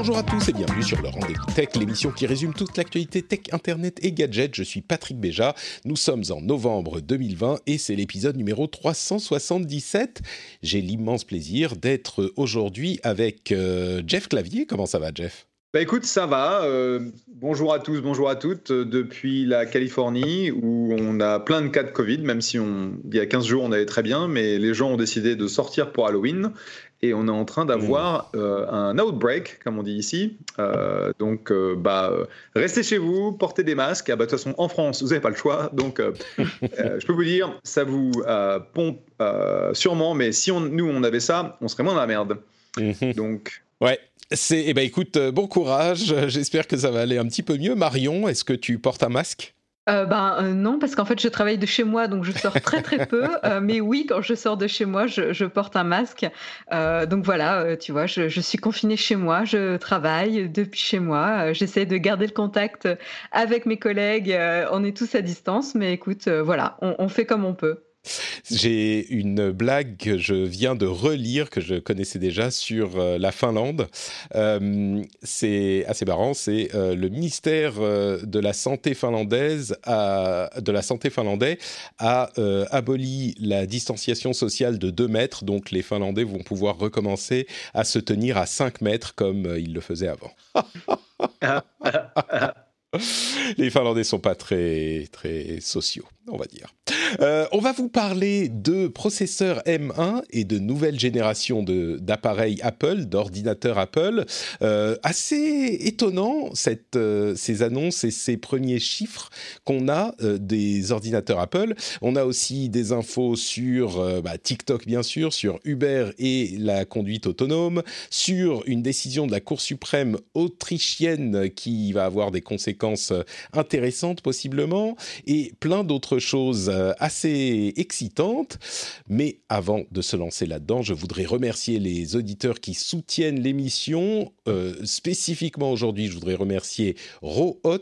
Bonjour à tous et bienvenue sur le Rendez-vous Tech, l'émission qui résume toute l'actualité tech, internet et gadgets. Je suis Patrick Béja. Nous sommes en novembre 2020 et c'est l'épisode numéro 377. J'ai l'immense plaisir d'être aujourd'hui avec euh, Jeff Clavier. Comment ça va, Jeff? Bah écoute, ça va. Euh, bonjour à tous, bonjour à toutes. Euh, depuis la Californie, où on a plein de cas de Covid, même si on, il y a 15 jours on allait très bien, mais les gens ont décidé de sortir pour Halloween et on est en train d'avoir euh, un outbreak, comme on dit ici. Euh, donc, euh, bah, restez chez vous, portez des masques. Ah, bah, de toute façon, en France, vous n'avez pas le choix. Donc, je peux vous dire, ça vous pompe sûrement, mais si on, nous, on avait ça, on serait moins dans la merde. Mhm. Donc. Ouais, c'est, eh ben, écoute, bon courage. J'espère que ça va aller un petit peu mieux. Marion, est-ce que tu portes un masque? Euh, ben euh, non, parce qu'en fait je travaille de chez moi, donc je sors très très peu. Euh, mais oui, quand je sors de chez moi, je, porte un masque. donc voilà, tu vois, je, suis confinée chez moi, je travaille depuis chez moi. J'essaie de garder le contact avec mes collègues. on est tous à distance, mais écoute, voilà, on fait comme on peut. J'ai une blague que je viens de relire, que je connaissais déjà, sur euh, la Finlande. Euh, c'est assez marrant, c'est euh, le ministère de la Santé finlandaise a, de la Santé finlandais a aboli la distanciation sociale de 2 mètres, donc les Finlandais vont pouvoir recommencer à se tenir à 5 mètres comme ils le faisaient avant. les Finlandais sont pas très très sociaux, on va dire. Euh, on va vous parler de processeurs M1 et de nouvelle génération d'appareils Apple, d'ordinateurs Apple. Euh, assez étonnant euh, ces annonces et ces premiers chiffres qu'on a des ordinateurs Apple. On a aussi des infos sur bah, TikTok bien sûr, sur Uber et la conduite autonome, sur une décision de la Cour suprême autrichienne qui va avoir des conséquences intéressantes possiblement, et plein d'autres choses assez excitante. Mais avant de se lancer là-dedans, je voudrais remercier les auditeurs qui soutiennent l'émission. Euh, spécifiquement aujourd'hui, je voudrais remercier Rohot,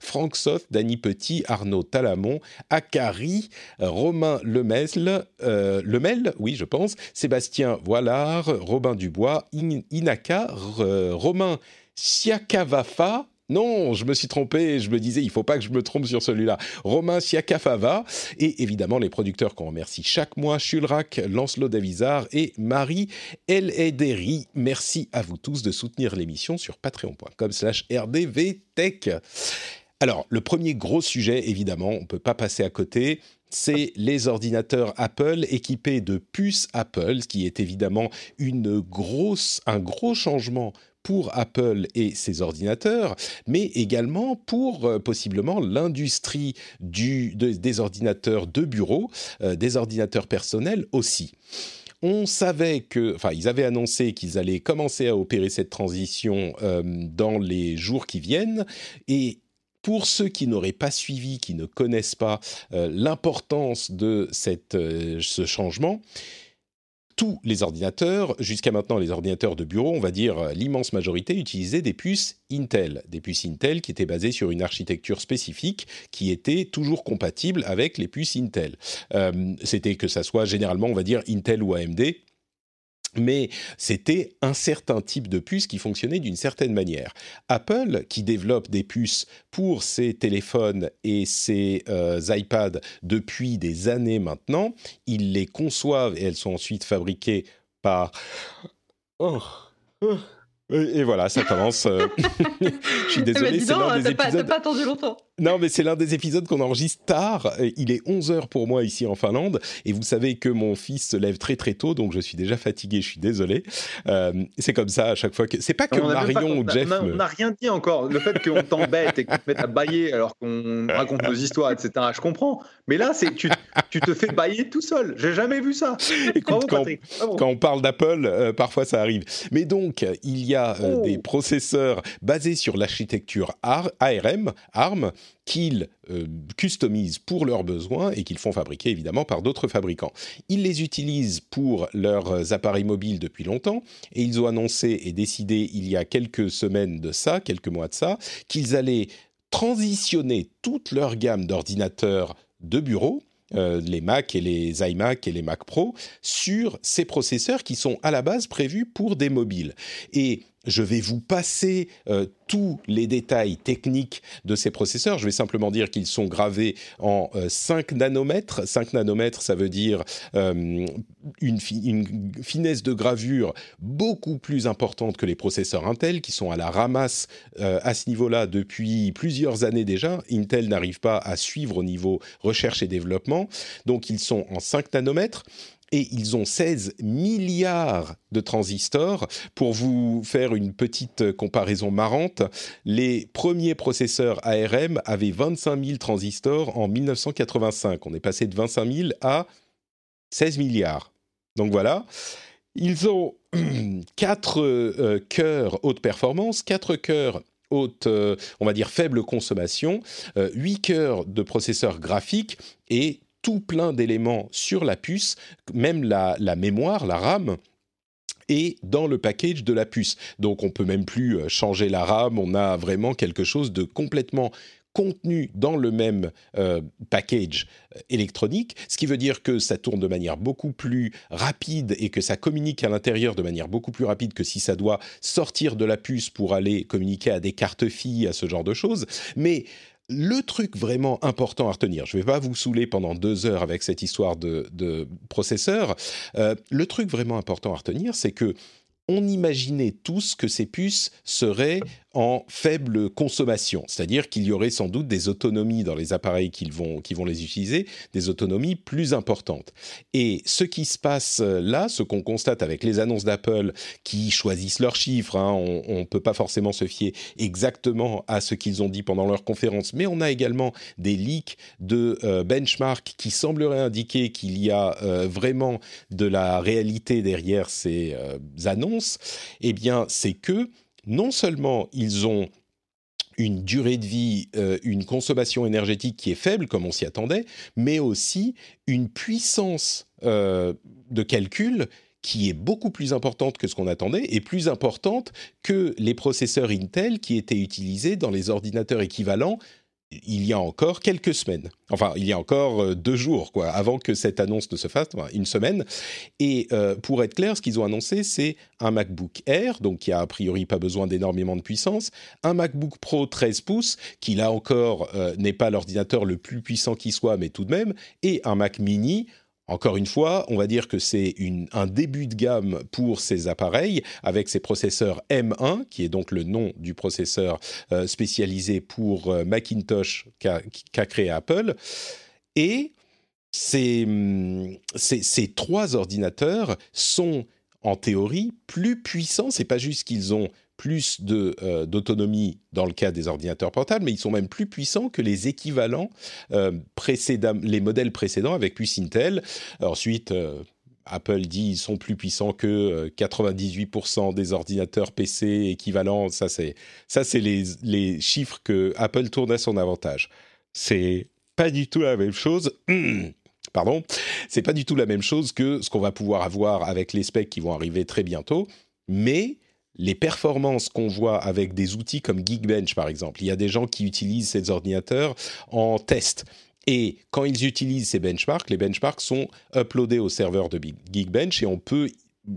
Franck Soth, Dany Petit, Arnaud Talamon, Akari, Romain euh, Lemel, oui, je pense, Sébastien Voilard, Robin Dubois, Inaka, Romain Siakavafa, non, je me suis trompé, je me disais, il faut pas que je me trompe sur celui-là. Romain Siakafava, et évidemment les producteurs qu'on remercie chaque mois, Chulrac, Lancelot Davizard et Marie El Ederi. Merci à vous tous de soutenir l'émission sur patreon.com slash rdvtech. Alors, le premier gros sujet, évidemment, on ne peut pas passer à côté, c'est les ordinateurs Apple équipés de puces Apple, ce qui est évidemment une un gros changement pour Apple et ses ordinateurs, mais également pour euh, possiblement l'industrie des ordinateurs de bureau, euh, des ordinateurs personnels aussi. On savait que, enfin, ils avaient annoncé qu'ils allaient commencer à opérer cette transition euh, dans les jours qui viennent, et pour ceux qui n'auraient pas suivi, qui ne connaissent pas l'importance de cette, ce changement, tous les ordinateurs, jusqu'à maintenant les ordinateurs de bureau, on va dire euh, l'immense majorité, utilisaient des puces Intel, des puces Intel qui étaient basées sur une architecture spécifique qui était toujours compatible avec les puces Intel. Euh, c'était que ça soit généralement, on va dire, Intel ou AMD mais c'était un certain type de puce qui fonctionnait d'une certaine manière. Apple, qui développe des puces pour ses téléphones et ses euh, iPads depuis des années maintenant, ils les conçoivent et elles sont ensuite fabriquées par... Oh, oh. Et, voilà, ça commence. Euh, Je suis désolé, c'est l'un des épisodes. Pas, pas attendu longtemps. Non, mais c'est l'un des épisodes qu'on enregistre tard. Il est 11h pour moi ici en Finlande. Et vous savez que mon fils se lève très très tôt, donc je suis déjà fatigué, je suis désolé. Euh, c'est comme ça à chaque fois que. C'est pas que Marion ou Jeff. On n'a rien dit encore. Le fait qu'on t'embête et qu'on te mette à bailler alors qu'on raconte nos histoires, etc., je comprends. Mais là, c'est tu, tu te fais bailler tout seul. J'ai jamais vu ça. quand, quand, on parle d'Apple, euh, parfois ça arrive. Mais donc, il y a euh, oh. des processeurs basés sur l'architecture ARM, ARM qu'ils euh, customisent pour leurs besoins et qu'ils font fabriquer évidemment par d'autres fabricants. Ils les utilisent pour leurs appareils mobiles depuis longtemps et ils ont annoncé et décidé il y a quelques semaines de ça, quelques mois de ça, qu'ils allaient transitionner toute leur gamme d'ordinateurs de bureau euh, les Mac et les iMac et les Mac Pro sur ces processeurs qui sont à la base prévus pour des mobiles. Et je vais vous passer euh, tous les détails techniques de ces processeurs. Je vais simplement dire qu'ils sont gravés en 5 euh, nanomètres. 5 nanomètres, ça veut dire euh, une, finesse de gravure beaucoup plus importante que les processeurs Intel, qui sont à la ramasse à ce niveau-là depuis plusieurs années déjà. Intel n'arrive pas à suivre au niveau recherche et développement. Donc ils sont en 5 nanomètres et ils ont 16 milliards de transistors. Pour vous faire une petite comparaison marrante, les premiers processeurs ARM avaient 25 000 transistors en 1985. On est passé de 25 000 à 16 milliards. Donc voilà. Ils ont 4 euh, cœurs haute performance, 4 cœurs haute, euh, on va dire faible consommation, 8 euh, cœurs de processeurs graphiques et tout plein d'éléments sur la puce, même la, mémoire, la RAM, est dans le package de la puce. Donc on peut même plus euh, changer la RAM, on a vraiment quelque chose de complètement contenu dans le même euh, package euh, électronique, ce qui veut dire que ça tourne de manière beaucoup plus rapide et que ça communique à l'intérieur de manière beaucoup plus rapide que si ça doit sortir de la puce pour aller communiquer à des cartes filles, à ce genre de choses. Mais le truc vraiment important à retenir, je ne vais pas vous saouler pendant deux heures avec cette histoire de, processeur, euh, le truc vraiment important à retenir, c'est que on imaginait tous que ces puces seraient en faible consommation, c'est-à-dire qu'il y aurait sans doute des autonomies dans les appareils qui vont, qui vont les utiliser, des autonomies plus importantes. Et ce qui se passe euh, là, ce qu'on constate avec les annonces d'Apple qui choisissent leurs chiffres, hein, on ne peut pas forcément se fier exactement à ce qu'ils ont dit pendant leur conférence, mais on a également des leaks de euh, benchmark qui sembleraient indiquer qu'il y a euh, vraiment de la réalité derrière ces annonces, eh bien c'est que non seulement ils ont une durée de vie, euh, une consommation énergétique qui est faible, comme on s'y attendait, mais aussi une puissance euh, de calcul qui est beaucoup plus importante que ce qu'on attendait et plus importante que les processeurs Intel qui étaient utilisés dans les ordinateurs équivalents il y a encore quelques semaines, enfin il y a encore euh, deux jours, quoi, avant que cette annonce ne se fasse, une semaine. Et euh, pour être clair, ce qu'ils ont annoncé, c'est un MacBook Air, donc qui a a priori pas besoin d'énormément de puissance, un MacBook Pro 13 pouces, qui là encore euh, n'est pas l'ordinateur le plus puissant qui soit, mais tout de même, et un Mac Mini encore une fois, on va dire que c'est un début de gamme pour ces appareils avec ces processeurs M1, qui est donc le nom du processeur euh, spécialisé pour euh, Macintosh qu'a créé Apple. Et ces, ces, trois ordinateurs sont en théorie plus puissants. C'est pas juste qu'ils ont plus euh, d'autonomie dans le cas des ordinateurs portables, mais ils sont même plus puissants que les équivalents euh, précédents, les modèles précédents avec puce Intel. Ensuite, euh, Apple dit ils sont plus puissants que 98% des ordinateurs PC équivalents. Ça, c'est ça, c'est les, les chiffres que Apple tourne à son avantage. C'est pas du tout la même chose. Pardon, c'est pas du tout la même chose que ce qu'on va pouvoir avoir avec les specs qui vont arriver très bientôt, mais les performances qu'on voit avec des outils comme Geekbench, par exemple. Il y a des gens qui utilisent ces ordinateurs en test. Et quand ils utilisent ces benchmarks, les benchmarks sont uploadés au serveur de Geekbench et on peut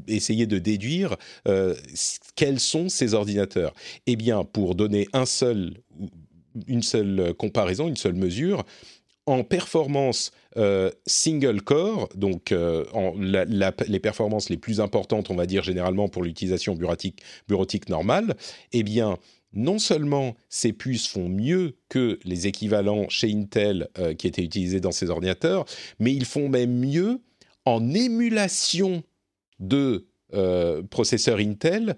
essayer de déduire euh, quels sont ces ordinateurs. Eh bien, pour donner une seule comparaison, une seule mesure, en performance euh, single core, donc euh, les performances les plus importantes, on va dire généralement pour l'utilisation bureautique, normale, eh bien, non seulement ces puces font mieux que les équivalents chez Intel euh, qui étaient utilisés dans ces ordinateurs, mais ils font même mieux en émulation de processeurs Intel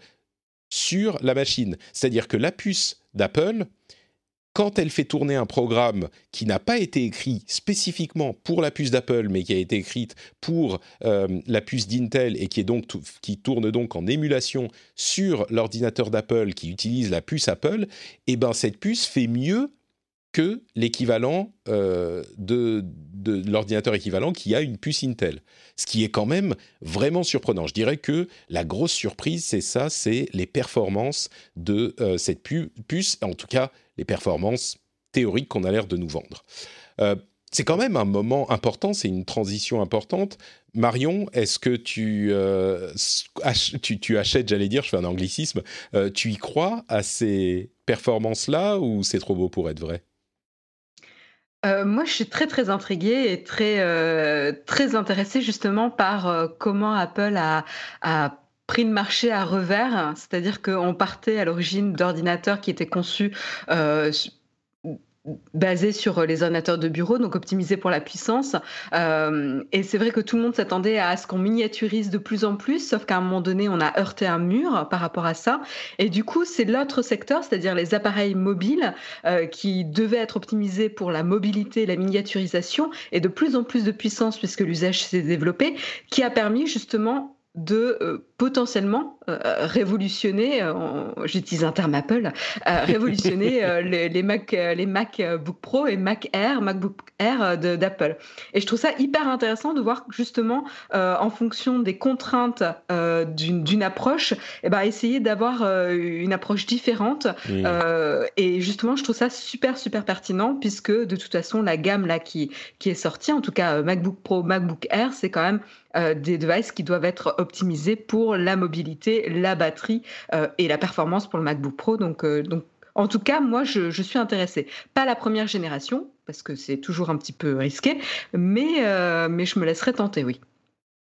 sur la machine. C'est-à-dire que la puce d'Apple quand elle fait tourner un programme qui n'a pas été écrit spécifiquement pour la puce d'Apple, mais qui a été écrite pour euh, la puce d'Intel et qui, tourne donc en émulation sur l'ordinateur d'Apple qui utilise la puce Apple, eh ben cette puce fait mieux que l'équivalent euh, de, l'ordinateur équivalent qui a une puce Intel. Ce qui est quand même vraiment surprenant. Je dirais que la grosse surprise, c'est ça, c'est les performances de euh, cette puce, en tout cas les performances théoriques qu'on a l'air de nous vendre. Euh, c'est quand même un moment important, c'est une transition importante. Marion, est-ce que tu, achètes, j'allais dire, je fais un anglicisme, tu y crois à ces performances-là ou c'est trop beau pour être vrai? Euh, moi, je suis très, très intriguée et très, euh, très intéressée justement par euh, comment Apple a, a pris le marché à revers. C'est-à-dire qu'on partait à l'origine d'ordinateurs qui étaient conçus basé sur les ordinateurs de bureau, donc optimisé pour la puissance. Euh, et c'est vrai que tout le monde s'attendait à ce qu'on miniaturise de plus en plus, sauf qu'à un moment donné, on a heurté un mur par rapport à ça. Et du coup, c'est l'autre secteur, c'est-à-dire les appareils mobiles, euh, qui devaient être optimisés pour la mobilité, la miniaturisation, et de plus en plus de puissance, puisque l'usage s'est développé, qui a permis justement de euh, potentiellement euh, révolutionner, euh, j'utilise un terme Apple, révolutionner les, les, Mac, les MacBook Pro et Mac Air, MacBook Air d'Apple. Et je trouve ça hyper intéressant de voir justement, en fonction des contraintes d'une approche, eh ben, essayer d'avoir une approche différente. et justement, je trouve ça super, super pertinent puisque de toute façon, la gamme là qui, qui est sortie, en tout cas MacBook Pro, MacBook Air, c'est quand même euh, des devices qui doivent être optimisés pour la mobilité, la batterie euh, et la performance pour le MacBook Pro. Donc, euh, donc en tout cas, moi, je, suis intéressée. Pas la première génération, parce que c'est toujours un petit peu risqué, mais, mais je me laisserai tenter, oui.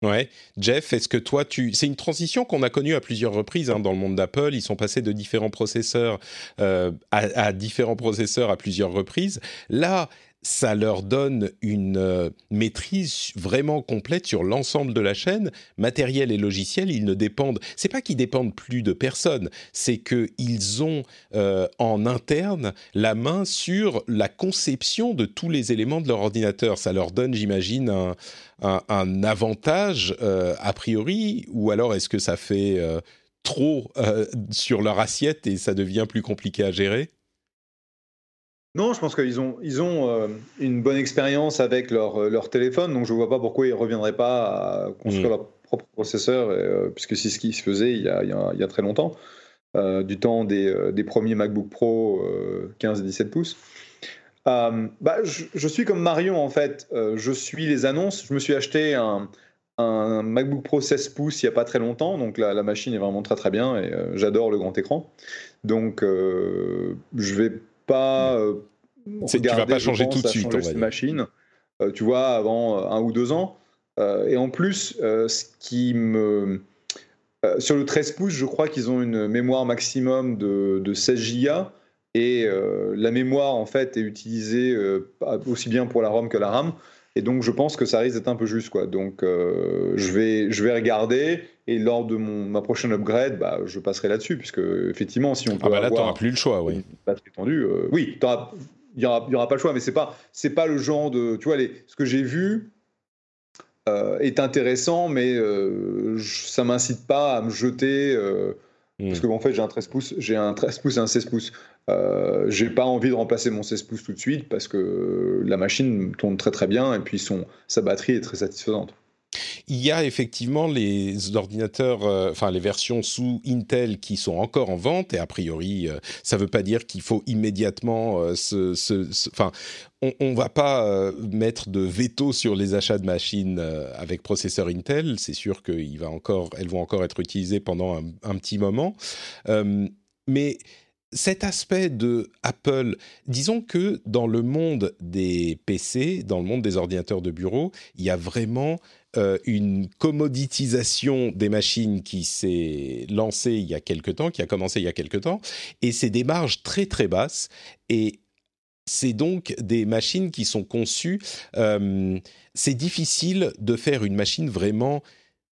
Ouais, Jeff, est-ce que toi, tu, c'est une transition qu'on a connue à plusieurs reprises hein, dans le monde d'Apple. Ils sont passés de différents processeurs à, à, différents processeurs à plusieurs reprises. Là, ça leur donne une euh, maîtrise vraiment complète sur l'ensemble de la chaîne, matériel et logiciel. Ils ne dépendent, c'est pas qu'ils dépendent plus de personne, c'est qu'ils ont euh, en interne la main sur la conception de tous les éléments de leur ordinateur. Ça leur donne, j'imagine, un, avantage euh, a priori, ou alors est-ce que ça fait trop sur leur assiette et ça devient plus compliqué à gérer? Non, je pense qu'ils ont, ils ont euh, une bonne expérience avec leur, euh, leur téléphone, donc je ne vois pas pourquoi ils ne reviendraient pas à construire mm. leur propre processeur, euh, puisque c'est ce qui se faisait il y a, il y a, très longtemps, du temps des, des, premiers MacBook Pro 15 et 17 pouces. bah, je, suis comme Marion en fait, je suis les annonces. Je me suis acheté un, un MacBook Pro 16 pouces il n'y a pas très longtemps, donc la, la, machine est vraiment très très bien et j'adore le grand écran. Donc je vais pas. Euh, tu vas pas changer tout de suite, va machine, euh, tu vois, avant euh, un ou deux ans. et en plus, ce qui me. sur le 13 pouces, je crois qu'ils ont une mémoire maximum de, de 16 Go. Et la mémoire, en fait, est utilisée aussi bien pour la ROM que la RAM. Et donc, je pense que ça risque d'être un peu juste. Quoi. Donc, euh, je, vais, je vais regarder. Et lors de mon, ma prochaine upgrade, bah, je passerai là-dessus. Puisque, effectivement, si on peut. Ah, bah là, tu n'auras plus le choix, oui. Batterie tendue, euh, oui, il n'y aura, aura pas le choix. Mais ce n'est pas, pas le genre de. Tu vois, les, ce que j'ai vu euh, est intéressant, mais ça ne m'incite pas à me jeter. Parce hmm. que, en fait, j'ai un 13 pouces, j'ai un 13 pouces et un 16 pouces. Euh, j'ai pas envie de remplacer mon 16 pouces tout de suite parce que la machine tourne très très bien et puis son, sa batterie est très satisfaisante. Il y a effectivement les ordinateurs, euh, enfin les versions sous Intel qui sont encore en vente et a priori, euh, ça ne veut pas dire qu'il faut immédiatement se, enfin, on, ne va pas mettre de veto sur les achats de machines avec processeur Intel. C'est sûr qu'elles vont encore être utilisées pendant un, un petit moment, mais cet aspect de Apple, disons que dans le monde des PC, dans le monde des ordinateurs de bureau, il y a vraiment euh, une commoditisation des machines qui s'est lancée il y a quelque temps, qui a commencé il y a quelque temps, et c'est des marges très très basses. Et c'est donc des machines qui sont conçues. Euh, c'est difficile de faire une machine vraiment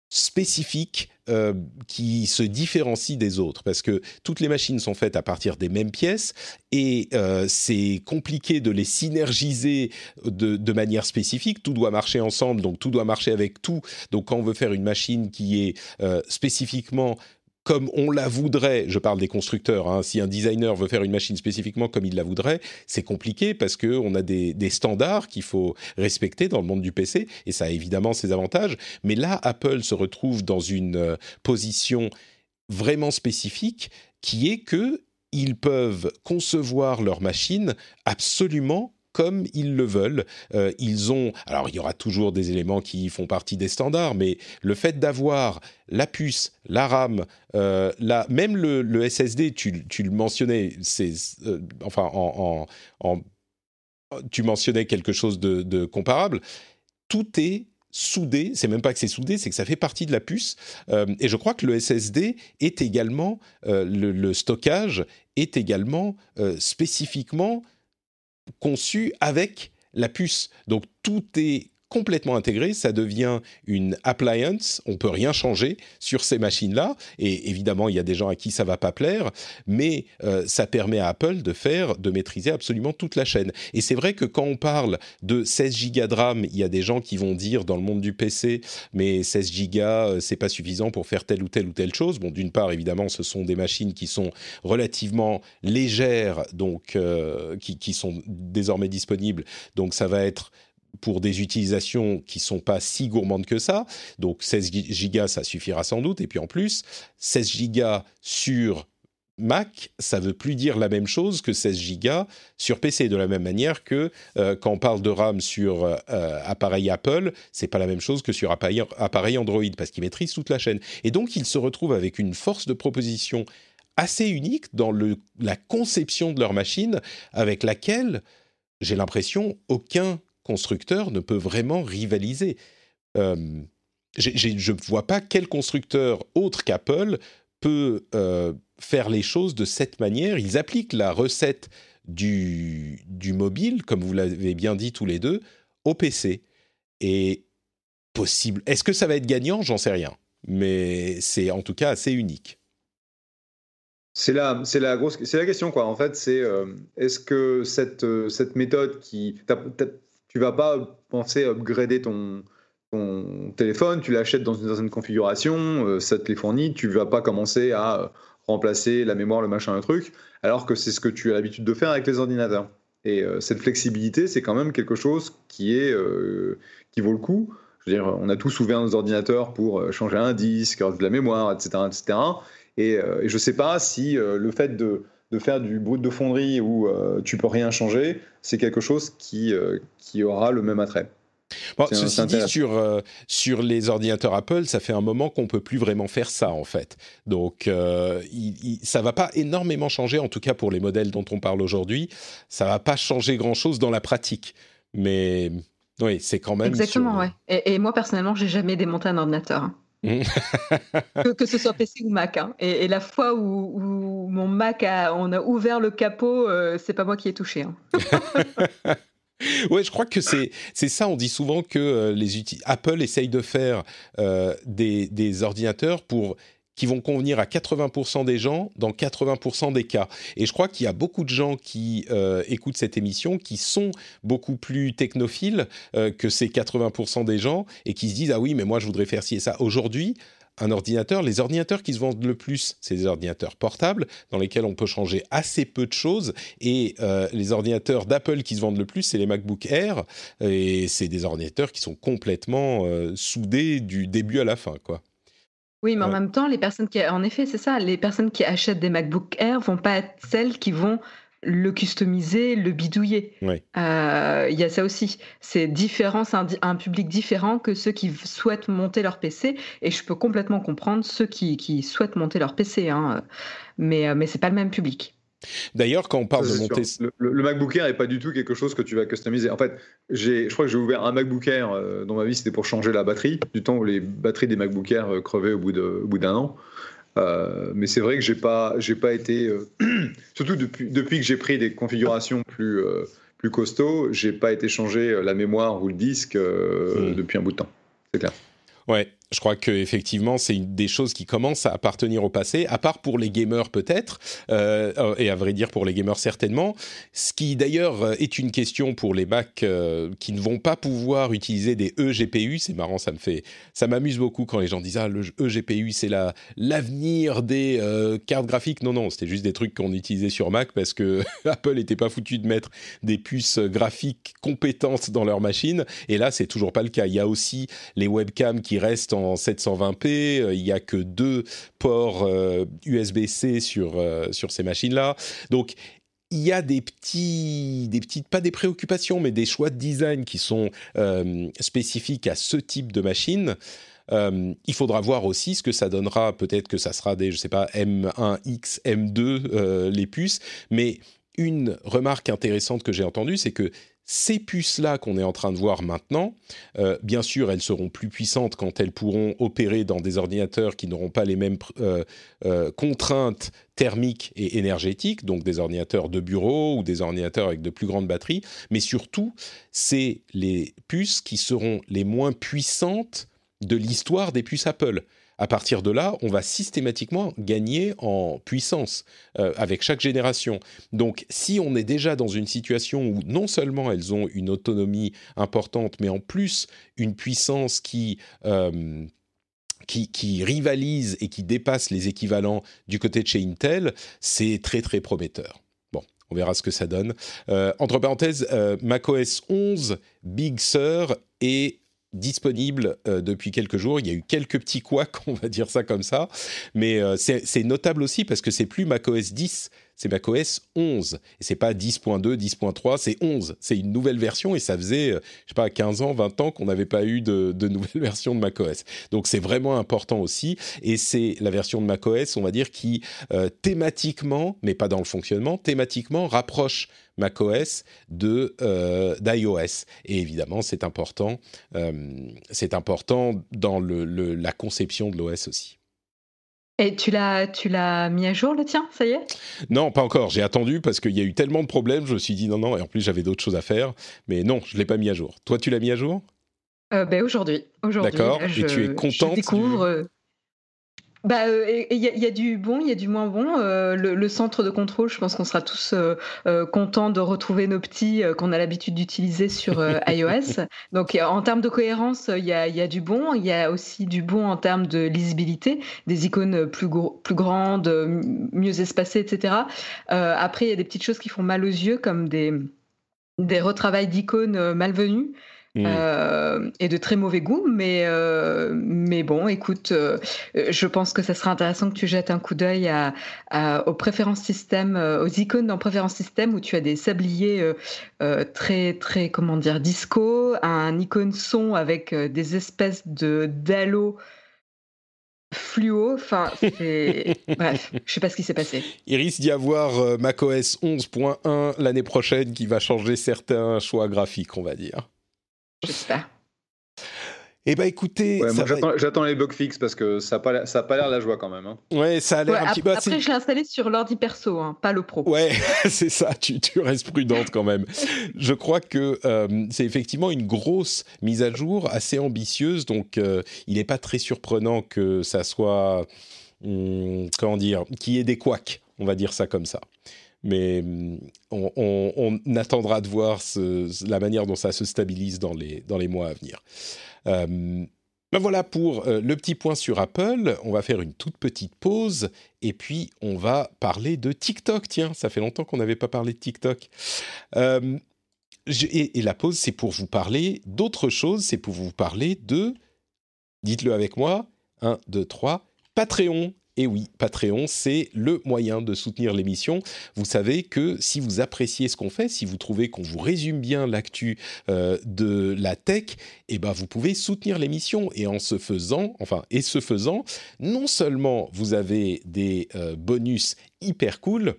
spécifique euh, qui se différencie des autres parce que toutes les machines sont faites à partir des mêmes pièces et euh, c'est compliqué de les synergiser de, manière spécifique. Tout doit marcher ensemble, donc tout doit marcher avec tout. Donc quand on veut faire une machine qui est euh, spécifiquement comme on la voudrait, je parle des constructeurs, hein, si un designer veut faire une machine spécifiquement comme il la voudrait, c'est compliqué parce qu'on a des, des standards qu'il faut respecter dans le monde du PC, et ça a évidemment ses avantages. Mais là, Apple se retrouve dans une euh, position vraiment spécifique qui est que ils peuvent concevoir leur machine absolument comme ils le veulent. Euh, ils ont, alors il y aura toujours des éléments qui font partie des standards, mais le fait d'avoir la puce, la RAM, euh, la, même le, SSD, tu, le mentionnais, c'est euh, enfin en, tu mentionnais quelque chose de, comparable. Tout est soudé, c'est même pas que c'est soudé, c'est que ça fait partie de la puce. Et je crois que le SSD est également, le, le, stockage est également spécifiquement conçu avec la puce. Donc tout est complètement intégré, ça devient une appliance, on peut rien changer sur ces machines-là, et évidemment il y a des gens à qui ça va pas plaire, mais euh, ça permet à Apple de faire, de maîtriser absolument toute la chaîne. Et c'est vrai que quand on parle de 16 Go de RAM, il y a des gens qui vont dire dans le monde du PC, mais 16 Go euh, c'est pas suffisant pour faire telle ou telle ou telle chose. Bon, d'une part évidemment ce sont des machines qui sont relativement légères, donc euh, qui sont désormais disponibles, donc ça va être pour des utilisations qui sont pas si gourmandes que ça. Donc 16 gigas, ça suffira sans doute. Et puis en plus, 16 gigas sur Mac, ça veut plus dire la même chose que 16 gigas sur PC. De la même manière que euh, quand on parle de RAM sur euh, appareil Apple, c'est pas la même chose que sur appareil, Android parce qu'ils maîtrisent toute la chaîne. Et donc ils se retrouvent avec une force de proposition assez unique dans la conception de leur machine avec laquelle j'ai l'impression aucun constructeur ne peut vraiment rivaliser. Euh, je ne vois pas quel constructeur autre qu'Apple peut euh, faire les choses de cette manière. Ils appliquent la recette du, mobile, comme vous l'avez bien dit tous les deux, au PC. Et possible. Est-ce que ça va être gagnant? J'en sais rien. Mais c'est en tout cas assez unique. C'est la, c'est la grosse, c'est la question quoi. En fait, c'est euh, est-ce que cette, cette méthode qui, tu vas pas penser à upgrader ton, téléphone, tu l'achètes dans une certaine configuration, euh, ça te les fournit, tu vas pas commencer à remplacer la mémoire, le machin, le truc, alors que c'est ce que tu as l'habitude de faire avec les ordinateurs. Et euh, cette flexibilité, c'est quand même quelque chose qui, est, euh, qui vaut le coup. Je veux dire, on a tous ouvert nos ordinateurs pour changer un disque, de la mémoire, etc. etc. Et, et je ne sais pas si le fait de de faire du brut de fonderie où euh, tu peux rien changer, c'est quelque chose qui, euh, qui aura le même attrait. Bon, ceci dit, sur, euh, sur les ordinateurs Apple, ça fait un moment qu'on peut plus vraiment faire ça, en fait. Donc, ça il, ça va pas énormément changer, en tout cas pour les modèles dont on parle aujourd'hui. Ça va pas changer grand-chose dans la pratique. Mais oui, c'est quand même... Exactement, ouais. Et, et, moi, personnellement, j'ai jamais démonté un ordinateur. Que, ce soit PC ou Mac. Hein. Et, la fois où, mon Mac a, on a ouvert le capot, euh, c'est pas moi qui ai touché. Hein. ouais, je crois que c'est c'est ça. On dit souvent que euh, les Apple essaye de faire euh, des, des ordinateurs pour qui vont convenir à 80% des gens dans 80% des cas. Et je crois qu'il y a beaucoup de gens qui euh, écoutent cette émission qui sont beaucoup plus technophiles euh, que ces 80% des gens et qui se disent ah oui mais moi je voudrais faire ci et ça. Aujourd'hui, un ordinateur, les ordinateurs qui se vendent le plus, c'est des ordinateurs portables dans lesquels on peut changer assez peu de choses. Et euh, les ordinateurs d'Apple qui se vendent le plus, c'est les MacBook Air. Et c'est des ordinateurs qui sont complètement soudés du début à la fin, quoi. Oui, mais en même temps, les personnes qui, en effet, c'est ça, les personnes qui achètent des MacBook Air vont pas être celles qui vont le customiser, le bidouiller. Euh, il y a ça aussi. C'est différent, c'est un, public différent que ceux qui souhaitent monter leur PC. Et je peux complètement comprendre ceux qui, souhaitent monter leur PC, hein. mais, euh, mais c'est pas le même public. D'ailleurs, quand on parle de monter. Le, MacBook Air n'est pas du tout quelque chose que tu vas customiser. En fait, je crois que j'ai ouvert un MacBook Air euh, dans ma vie, c'était pour changer la batterie, du temps où les batteries des MacBook Air euh, crevaient au bout d'un an. Euh, mais c'est vrai que j'ai pas, j'ai pas été, surtout depuis, depuis que j'ai pris des configurations plus, plus costauds, j'ai pas été changer la mémoire ou le disque hmm. depuis un bout de temps. C'est clair. Ouais, je crois que effectivement c'est des choses qui commencent à appartenir au passé, à part pour les gamers peut-être, euh, et à vrai dire pour les gamers certainement. Ce qui d'ailleurs est une question pour les Mac euh, qui ne vont pas pouvoir utiliser des eGPU. C'est marrant, ça me fait, ça m'amuse beaucoup quand les gens disent ah le eGPU c'est la l'avenir des euh, cartes graphiques. Non non, c'était juste des trucs qu'on utilisait sur Mac parce que Apple n'était pas foutu de mettre des puces graphiques compétentes dans leur machine. Et là c'est toujours pas le cas. Il y a aussi les webcams qui restent en 720p. Euh, il n'y a que deux ports USB-C euh, sur, euh, sur ces machines-là. Donc, il y a des petits, des petites, pas des préoccupations, mais des choix de design qui sont spécifiques à ce type de machine. il faudra voir aussi ce que ça donnera. Peut-être que ça sera des, je sais pas, M1X, M2 les puces. Mais une remarque intéressante que j'ai entendue, c'est que ces puces-là qu'on est en train de voir maintenant, euh, bien sûr, elles seront plus puissantes quand elles pourront opérer dans des ordinateurs qui n'auront pas les mêmes euh, euh, contraintes thermiques et énergétiques, donc des ordinateurs de bureau ou des ordinateurs avec de plus grandes batteries, mais surtout, c'est les puces qui seront les moins puissantes de l'histoire des puces Apple à partir de là, on va systématiquement gagner en puissance euh, avec chaque génération. Donc si on est déjà dans une situation où non seulement elles ont une autonomie importante, mais en plus une puissance qui... Euh, rivalise et qui dépasse les équivalents du côté de chez Intel, c'est très très prometteur. Bon, on verra ce que ça donne. Euh, entre parenthèses, macOS 11 Big Sur est disponible euh, depuis quelques jours. Il y a eu quelques petits couacs, on va dire ça comme ça, mais euh, c'est notable aussi parce que c'est plus macOS 10, c'est macOS 11. Et c'est pas 10.2, 10.3, c'est 11. C'est une nouvelle version et ça faisait, euh, je sais pas, 15 ans, 20 ans qu'on n'avait pas eu de, nouvelle version de macOS. Donc c'est vraiment important aussi. Et c'est la version de macOS, on va dire, qui thématiquement, mais pas dans le fonctionnement, thématiquement rapproche macOS de euh, d'iOS. Et évidemment, c'est important, euh, c'est important dans le, la conception de l'OS aussi. Et tu l'as, tu l'as mis à jour le tien, ça y est? Non, pas encore. J'ai attendu parce qu'il y a eu tellement de problèmes. Je me suis dit non, non. Et en plus, j'avais d'autres choses à faire. Mais non, je l'ai pas mis à jour. Toi, tu l'as mis à jour? Euh, ben aujourd'hui. Aujourd'hui. D'accord. Et tu es contente Je découvre bah, il euh, y, a du bon, il y a du moins bon. Euh, le, centre de contrôle, je pense qu'on sera tous euh, contents de retrouver nos petits qu'on a l'habitude d'utiliser sur iOS. Donc, en termes de cohérence, il y a, y a, du bon. Il y a aussi du bon en termes de lisibilité, des icônes plus, plus grandes, mieux espacées, etc. après, il y a des petites choses qui font mal aux yeux, comme des, des retravails d'icônes malvenus. Mm. Euh, et de très mauvais goût. Mais, euh, mais bon, écoute, euh, je pense que ça sera intéressant que tu jettes un coup d'œil à, aux préférences système, aux icônes dans préférences système où tu as des sabliers très, très, comment dire, disco, un icône son avec des espèces de d'halo fluo. Enfin, bref, je sais pas ce qui s'est passé. Il risque d'y avoir macOS 11.1 l'année prochaine qui va changer certains choix graphiques, on va dire. J'espère. Eh bien, écoutez. J'attends les bugs fixes parce que ça n'a pas, pas l'air la joie quand même. Hein. Ouais, ça a l'air un petit peu. Après, je l'ai installé sur l'ordi perso, hein, pas le pro. Ouais, c'est ça, tu, tu, restes prudente quand même. je crois que euh, c'est effectivement une grosse mise à jour, assez ambitieuse, donc euh, il n'est pas très surprenant que ça soit. Hum, comment dire Qu'il y ait des couacs, on va dire ça comme ça mais mm, on, attendra de voir la manière dont ça se stabilise dans les, dans les mois à venir. Euh, ben voilà pour euh, le petit point sur Apple. On va faire une toute petite pause et puis on va parler de TikTok. Tiens, ça fait longtemps qu'on n'avait pas parlé de TikTok. Euh, et, la pause, c'est pour vous parler d'autre chose. C'est pour vous parler de, dites-le avec moi, 1, 2, 3, Patreon. Et oui, Patreon, c'est le moyen de soutenir l'émission. Vous savez que si vous appréciez ce qu'on fait, si vous trouvez qu'on vous résume bien l'actu euh, de la tech, eh ben vous pouvez soutenir l'émission. Et en ce faisant, enfin, et ce faisant, non seulement vous avez des euh, bonus hyper cool,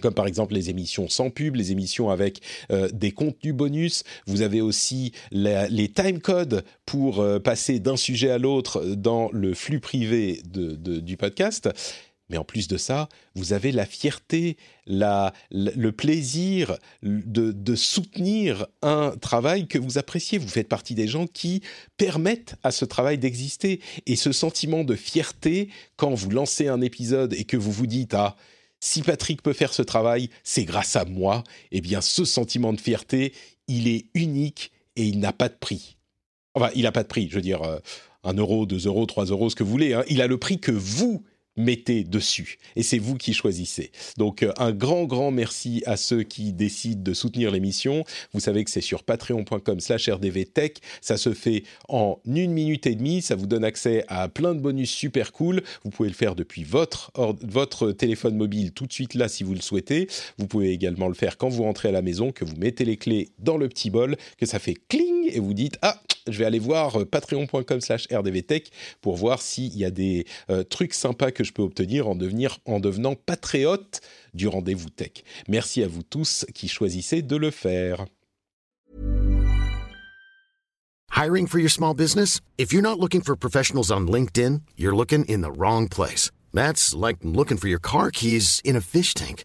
comme par exemple les émissions sans pub, les émissions avec euh, des contenus bonus. Vous avez aussi les time codes pour euh, passer d'un sujet à l'autre dans le flux privé du podcast. Mais en plus de ça, vous avez la fierté, le plaisir de, soutenir un travail que vous appréciez. Vous faites partie des gens qui permettent à ce travail d'exister. Et ce sentiment de fierté, quand vous lancez un épisode et que vous vous dites, ah, si Patrick peut faire ce travail, c'est grâce à moi. Eh bien, ce sentiment de fierté, il est unique et il n'a pas de prix. Enfin, il n'a pas de prix, je veux dire, euh, un euro, deux euros, trois euros, ce que vous voulez. Hein. Il a le prix que vous mettez dessus. Et c'est vous qui choisissez. Donc euh, un grand, grand merci à ceux qui décident de soutenir l'émission. Vous savez que c'est sur patreon.com slash rdvtech. Ça se fait en une minute et demie. Ça vous donne accès à plein de bonus super cool. Vous pouvez le faire depuis votre, votre téléphone mobile tout de suite là si vous le souhaitez. Vous pouvez également le faire quand vous rentrez à la maison, que vous mettez les clés dans le petit bol, que ça fait cling et vous dites ah je vais aller voir euh, patreon.com slash rdvtech pour voir s'il y a des euh, trucs sympas que je peux obtenir en, devenir, en devenant patriote du rendez-vous tech. Merci à vous tous qui choisissez de le faire. Hiring for your small business? If you're not looking for professionals on LinkedIn, you're looking in the wrong place. That's like looking for your car keys in a fish tank.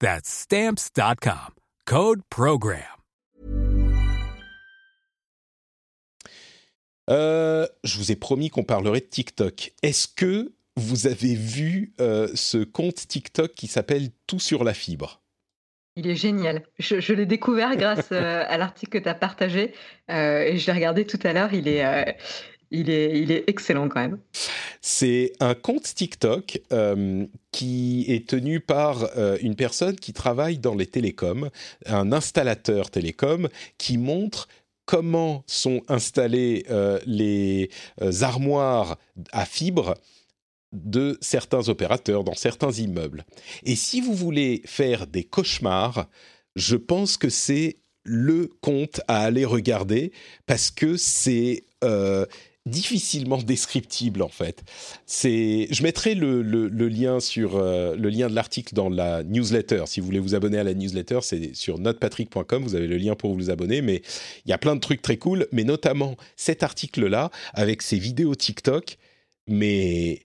That's stamps.com. Code program. Euh, je vous ai promis qu'on parlerait de TikTok. Est-ce que vous avez vu euh, ce compte TikTok qui s'appelle Tout sur la fibre? Il est génial. Je, l'ai découvert grâce euh, à l'article que tu as partagé euh, et je l'ai regardé tout à l'heure. Il est, euh, il, est, excellent quand même. C'est un compte TikTok qui est tenu par une personne qui travaille dans les télécoms, un installateur télécom qui montre comment sont installées les armoires à fibres de certains opérateurs dans certains immeubles. Et si vous voulez faire des cauchemars, je pense que c'est le compte à aller regarder parce que c'est euh, difficilement descriptible en fait. C'est, je mettrai le, lien sur euh, le lien de l'article dans la newsletter. Si vous voulez vous abonner à la newsletter, c'est sur notepatrick.com. Vous avez le lien pour vous abonner. Mais il y a plein de trucs très cool, mais notamment cet article-là avec ses vidéos TikTok. Mais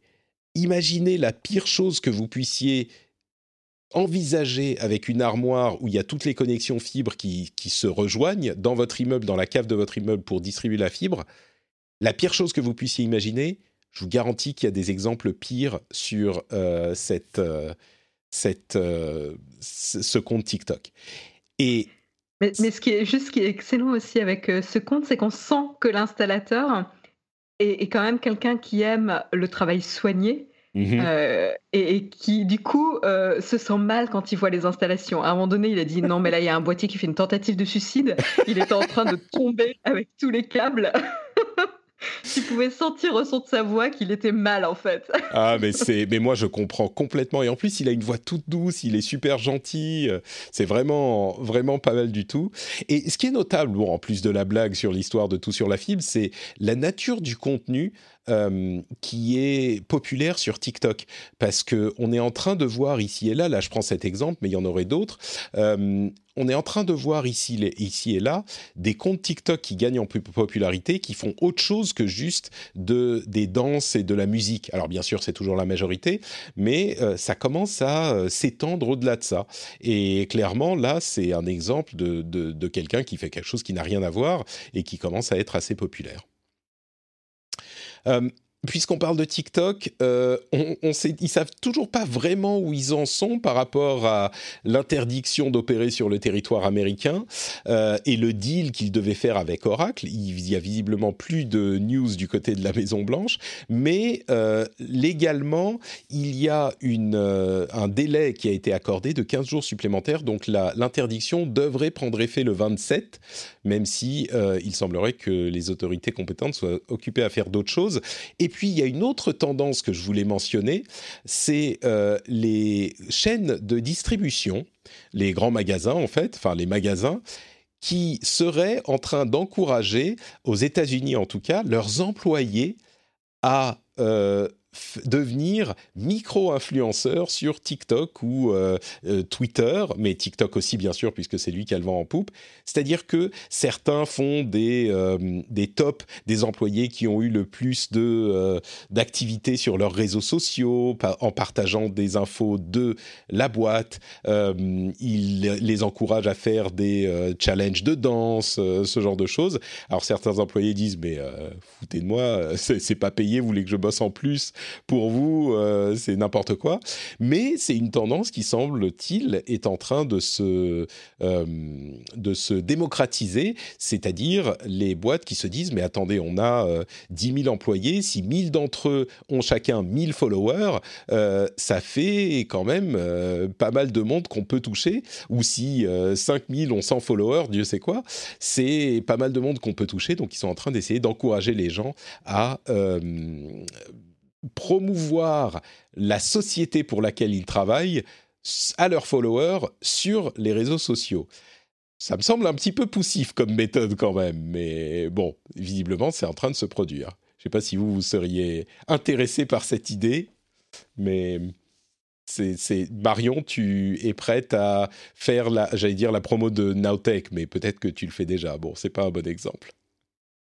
imaginez la pire chose que vous puissiez envisager avec une armoire où il y a toutes les connexions fibres qui, se rejoignent dans votre immeuble, dans la cave de votre immeuble pour distribuer la fibre. La pire chose que vous puissiez imaginer, je vous garantis qu'il y a des exemples pires sur euh, cette, euh, cette, euh, ce compte TikTok. Et mais, mais, ce qui est juste ce qui est excellent aussi avec ce compte, c'est qu'on sent que l'installateur et, quand même quelqu'un qui aime le travail soigné. Mhm. Euh, et, qui du coup euh, se sent mal quand il voit les installations. À un moment donné, il a dit non mais là il y a un boîtier qui fait une tentative de suicide. Il est en train de tomber avec tous les câbles. Tu pouvais sentir au son de sa voix qu'il était mal en fait. ah mais c'est mais moi je comprends complètement et en plus il a une voix toute douce, il est super gentil, euh, c'est vraiment vraiment pas mal du tout. Et ce qui est notable bon en plus de la blague sur l'histoire de tout sur la fibre, c'est la nature du contenu euh, qui est populaire sur TikTok parce que on est en train de voir ici et là, là je prends cet exemple, mais il y en aurait d'autres. Euh, on est en train de voir ici, ici et là des comptes TikTok qui gagnent en popularité, qui font autre chose que juste de, des danses et de la musique. Alors bien sûr, c'est toujours la majorité, mais euh, ça commence à s'étendre au-delà de ça. Et clairement, là, c'est un exemple de quelqu'un qui fait quelque chose qui n'a rien à voir et qui commence à être assez populaire. Euh, puisqu'on parle de TikTok, euh, on, ils savent toujours pas vraiment où ils en sont par rapport à l'interdiction d'opérer sur le territoire américain euh, et le deal qu'ils devaient faire avec Oracle. Il y a visiblement plus de news du côté de la Maison Blanche, mais euh, légalement, il y a euh, un délai qui a été accordé de 15 jours supplémentaires. Donc l'interdiction devrait prendre effet le 27, même si il semblerait que les autorités compétentes soient occupées à faire d'autres choses. Il y a une autre tendance que je voulais mentionner, c'est euh, les chaînes de distribution, les grands magasins en fait, enfin les magasins, qui seraient en train d'encourager, aux États-Unis en tout cas, leurs employés à euh, devenir micro-influenceur sur TikTok ou euh, euh, Twitter, mais TikTok aussi bien sûr puisque c'est lui qui a le vent en poupe. C'est-à-dire que certains font des, euh, des tops des employés qui ont eu le plus de d'activités sur leurs réseaux sociaux en partageant des infos de la boîte. ils les encouragent à faire des challenges de danse, ce genre de choses. Alors certains employés disent mais foutez de moi, c'est pas payé, vous voulez que je bosse en plus? Pour vous, euh, c'est n'importe quoi. Mais c'est une tendance qui, semble-t-il, est en train de se, euh, de se démocratiser, c'est-à-dire les boîtes qui se disent, mais attendez, on a 10 euh, 000 employés, si 1000 d'entre eux ont chacun 1000 followers, ça fait quand même pas mal de monde qu'on peut toucher, ou si 5000 ont 100 followers, Dieu sait quoi, c'est pas mal de monde qu'on peut toucher, donc ils sont en train d'essayer d'encourager les gens à promouvoir la société pour laquelle ils travaillent à leurs followers sur les réseaux sociaux. Ça me semble un petit peu poussif comme méthode quand même, mais bon, visiblement c'est en train de se produire. Je ne sais pas si vous, vous seriez intéressé par cette idée, mais c'est Marion, tu es prête à faire la, j'allais dire la promo de Nowtech, mais peut-être que tu le fais déjà. Bon, c'est pas un bon exemple.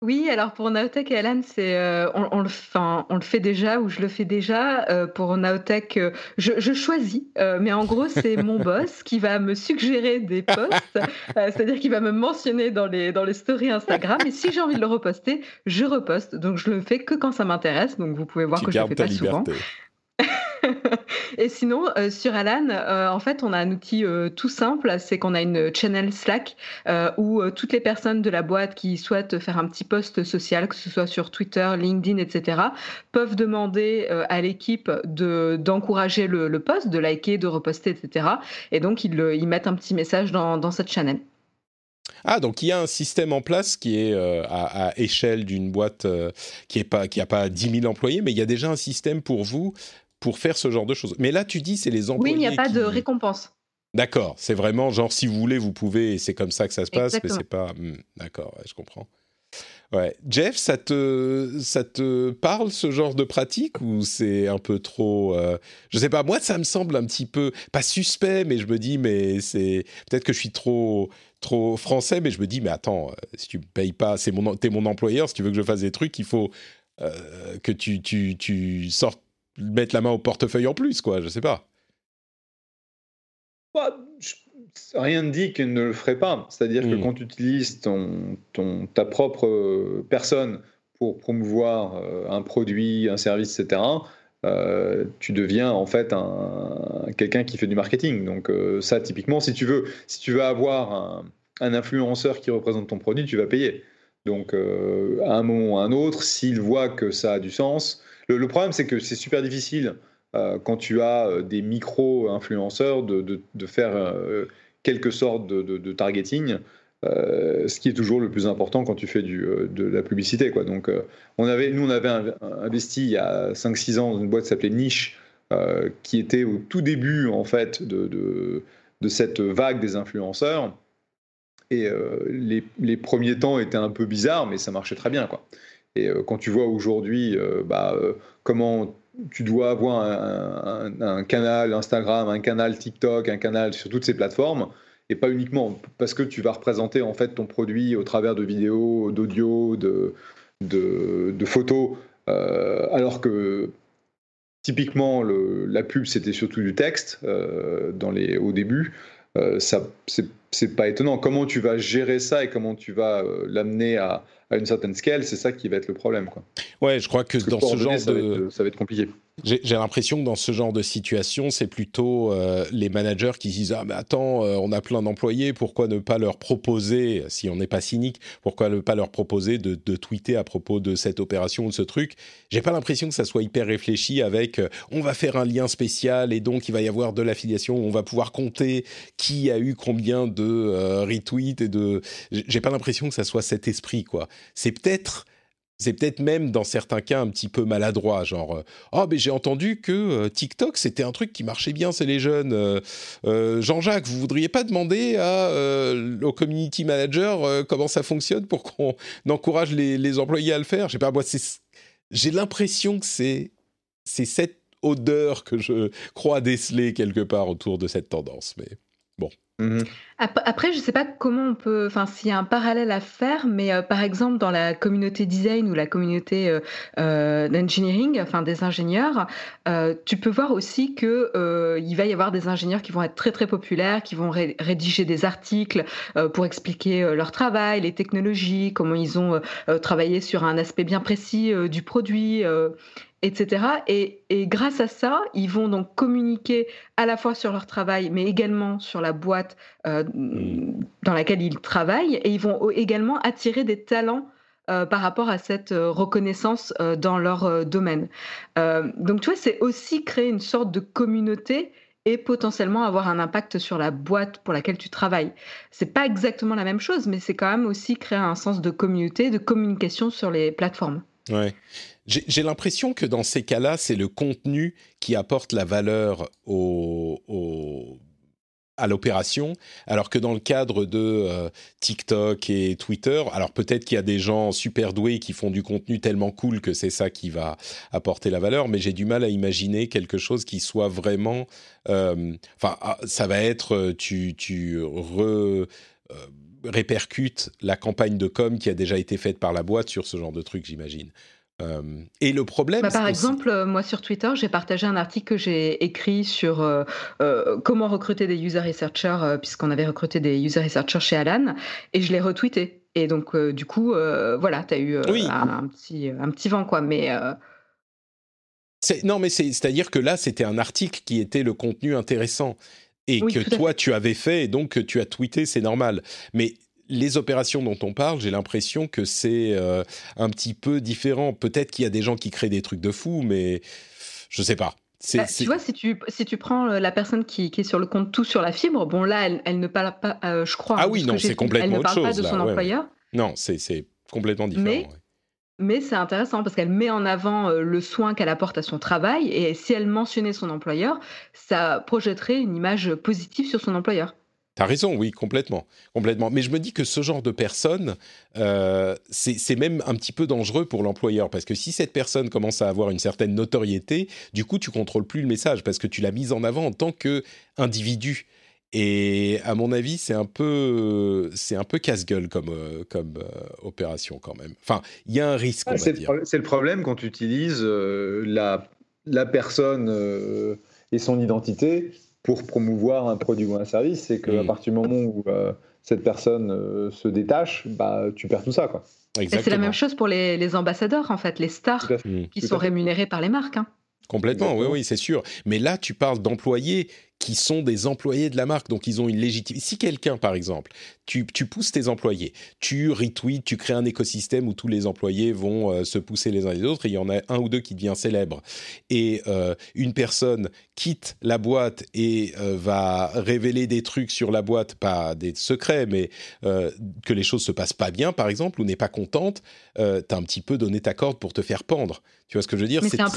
Oui, alors pour Naotech et Alan, c'est euh, on, on, le, on le fait déjà ou je le fais déjà. Euh, pour Naotech, euh, je, je, choisis, mais en gros, c'est mon boss qui va me suggérer des posts, c'est-à-dire qu'il va me mentionner dans les, dans les stories Instagram. Et si j'ai envie de le reposter, je reposte. Donc je le fais que quand ça m'intéresse. Donc vous pouvez voir que je le fais pas souvent. Et sinon, euh, sur Alan, euh, en fait, on a un outil euh, tout simple, c'est qu'on a une channel Slack où toutes les personnes de la boîte qui souhaitent faire un petit post social, que ce soit sur Twitter, LinkedIn, etc., peuvent demander à l'équipe de d'encourager le, post, de liker, de reposter, etc. Et donc, ils, mettent un petit message dans, dans cette channel. Ah, donc il y a un système en place qui est à, échelle d'une boîte qui n'a pas, pas 10 000 employés, mais il y a déjà un système pour vous pour faire ce genre de choses. Mais là, tu dis, c'est les employés. Oui, il n'y a pas de récompense. D'accord, c'est vraiment genre si vous voulez, vous pouvez, et c'est comme ça que ça se passe, mais c'est pas. Hmm, d'accord, je comprends. Ouais. Jeff, ça te, ça te parle ce genre de pratique ou c'est un peu trop. Euh, je sais pas, moi ça me semble un petit peu. Pas suspect, mais je me dis, mais c'est. Peut-être que je suis trop, trop français, mais je me dis, mais attends, euh, si tu me payes pas, c'est mon, t'es mon employeur, si tu veux que je fasse des trucs, il faut euh, que tu, tu, tu sortes mettre la main au portefeuille en plus, quoi, je sais pas. Bah, rien ne dit qu'il ne le ferait pas. C'est-à-dire que hmm. quand tu utilises ton, ton, ta propre euh, personne pour promouvoir euh, un produit, un service, etc., euh, tu deviens en fait un, quelqu'un qui fait du marketing. Donc ça, typiquement, si tu veux, si tu veux avoir un, un influenceur qui représente ton produit, tu vas payer. Donc à un moment ou à un autre, s'il voit que ça a du sens, le, problème, c'est que c'est super difficile euh, quand tu as euh, des micro-influenceurs de, faire euh, quelque sorte de, targeting. ce qui est toujours le plus important quand tu fais de la publicité. Quoi. Donc, on avait, nous, on avait investi il y a 5-6 ans dans une boîte qui s'appelait Niche, qui était au tout début en fait de, cette vague des influenceurs. Et les, premiers temps étaient un peu bizarres, mais ça marchait très bien. Et quand tu vois aujourd'hui bah, comment tu dois avoir un, canal Instagram, un canal TikTok, un canal sur toutes ces plateformes, et pas uniquement parce que tu vas représenter en fait ton produit au travers de vidéos, d'audio, de, photos, euh, alors que typiquement la pub c'était surtout du texte euh, dans les, au début. Euh, ça c'est pas étonnant. Comment tu vas gérer ça et comment tu vas l'amener à, à une certaine scale, c'est ça qui va être le problème. Quoi. Ouais, je crois que dans ce genre de... Va ça va être compliqué. J'ai l'impression que dans ce genre de situation, c'est plutôt euh, les managers qui disent ah mais attends, euh, on a plein d'employés, pourquoi ne pas leur proposer, si on n'est pas cynique, pourquoi ne pas leur proposer de, tweeter à propos de cette opération ou de ce truc? J'ai pas l'impression que ça soit hyper réfléchi avec euh, on va faire un lien spécial et donc il va y avoir de l'affiliation, on va pouvoir compter qui a eu combien de retweets et de. J'ai pas l'impression que ça soit cet esprit quoi. C'est peut-être c'est peut-être même dans certains cas un petit peu maladroit, genre oh mais j'ai entendu que euh, TikTok c'était un truc qui marchait bien, c'est les jeunes. Euh, Jean-Jacques, vous voudriez pas demander au community manager comment ça fonctionne pour qu'on encourage les, employés à le faire? Je j'ai l'impression que c'est c'est cette odeur que je crois déceler quelque part autour de cette tendance, mais bon. Mmh. Après, je ne sais pas comment on peut, enfin, s'il y a un parallèle à faire, mais euh, par exemple, dans la communauté design ou la communauté euh, euh, d'engineering, enfin des ingénieurs, tu peux voir aussi que il va y avoir des ingénieurs qui vont être très très populaires, qui vont rédiger des articles pour expliquer leur travail, les technologies, comment ils ont travaillé sur un aspect bien précis du produit etc. Et, grâce à ça, ils vont donc communiquer à la fois sur leur travail, mais également sur la boîte euh, mm. dans laquelle ils travaillent, et ils vont également attirer des talents euh, par rapport à cette euh, reconnaissance dans leur domaine. donc, tu vois, c'est aussi créer une sorte de communauté et potentiellement avoir un impact sur la boîte pour laquelle tu travailles. C'est pas exactement la même chose, mais c'est quand même aussi créer un sens de communauté, de communication sur les plateformes. Ouais. J'ai l'impression que dans ces cas-là, c'est le contenu qui apporte la valeur à l'opération, alors que dans le cadre de euh, TikTok et Twitter, alors peut-être qu'il y a des gens super doués qui font du contenu tellement cool que c'est ça qui va apporter la valeur, mais j'ai du mal à imaginer quelque chose qui soit vraiment... Euh, enfin, ah, ça va être, euh, tu, tu répercutes la campagne de com qui a déjà été faite par la boîte sur ce genre de truc, j'imagine. Euh, et le problème. Bah, par exemple, euh, moi sur Twitter, j'ai partagé un article que j'ai écrit sur euh, comment recruter des user researchers, puisqu'on avait recruté des user researchers chez Alan, et je l'ai retweeté. Et donc, du coup, voilà, tu as eu un, petit, un petit vent, quoi. Mais. Non, mais c'est-à-dire que là, c'était un article qui était le contenu intéressant et que toi, tu avais fait, et donc tu as tweeté, c'est normal. Mais les opérations dont on parle, j'ai l'impression que c'est euh, un petit peu différent. Peut-être qu'il y a des gens qui créent des trucs de fou, mais je sais pas. Bah, tu vois, si tu, si tu prends euh, la personne qui, qui, est sur le compte tout sur la fibre, bon là, elle, ne parle pas, euh, je crois. Ah oui, non, c'est complètement autre chose. Elle ne parle pas de son employeur. Non, c'est complètement différent. Mais, mais c'est intéressant parce qu'elle met en avant le soin qu'elle apporte à son travail et si elle mentionnait son employeur, ça projetterait une image positive sur son employeur. T'as raison, oui, complètement, complètement. Mais je me dis que ce genre de personne, euh, c'est même un petit peu dangereux pour l'employeur parce que si cette personne commence à avoir une certaine notoriété, du coup, tu contrôles plus le message parce que tu l'as mise en avant en tant que individu. Et à mon avis, c'est un peu, c'est un peu casse-gueule comme, euh, comme euh, opération quand même. Enfin, il y a un risque. c'est le, problème quand tu utilises la, la personne et son identité pour promouvoir un produit ou un service, c'est qu'à mm. partir du moment où euh, cette personne euh, se détache, bah, tu perds tout ça. Quoi. C'est la même chose pour les, ambassadeurs, en fait, les stars qui sont rémunérés par les marques. Hein. Complètement, oui, oui, c'est sûr. Mais là, tu parles d'employés qui sont des employés de la marque, donc ils ont une légitimité. Si quelqu'un, par exemple, tu, pousses tes employés, tu retweets, tu crées un écosystème où tous les employés vont euh, se pousser les uns les autres, et il y en a un ou deux qui devient célèbre, et euh, une personne quitte la boîte et euh, va révéler des trucs sur la boîte, pas des secrets, mais que les choses se passent pas bien, par exemple, ou n'est pas contente, tu as un petit peu donné ta corde pour te faire pendre. Tu vois ce que je veux dire? C'est un,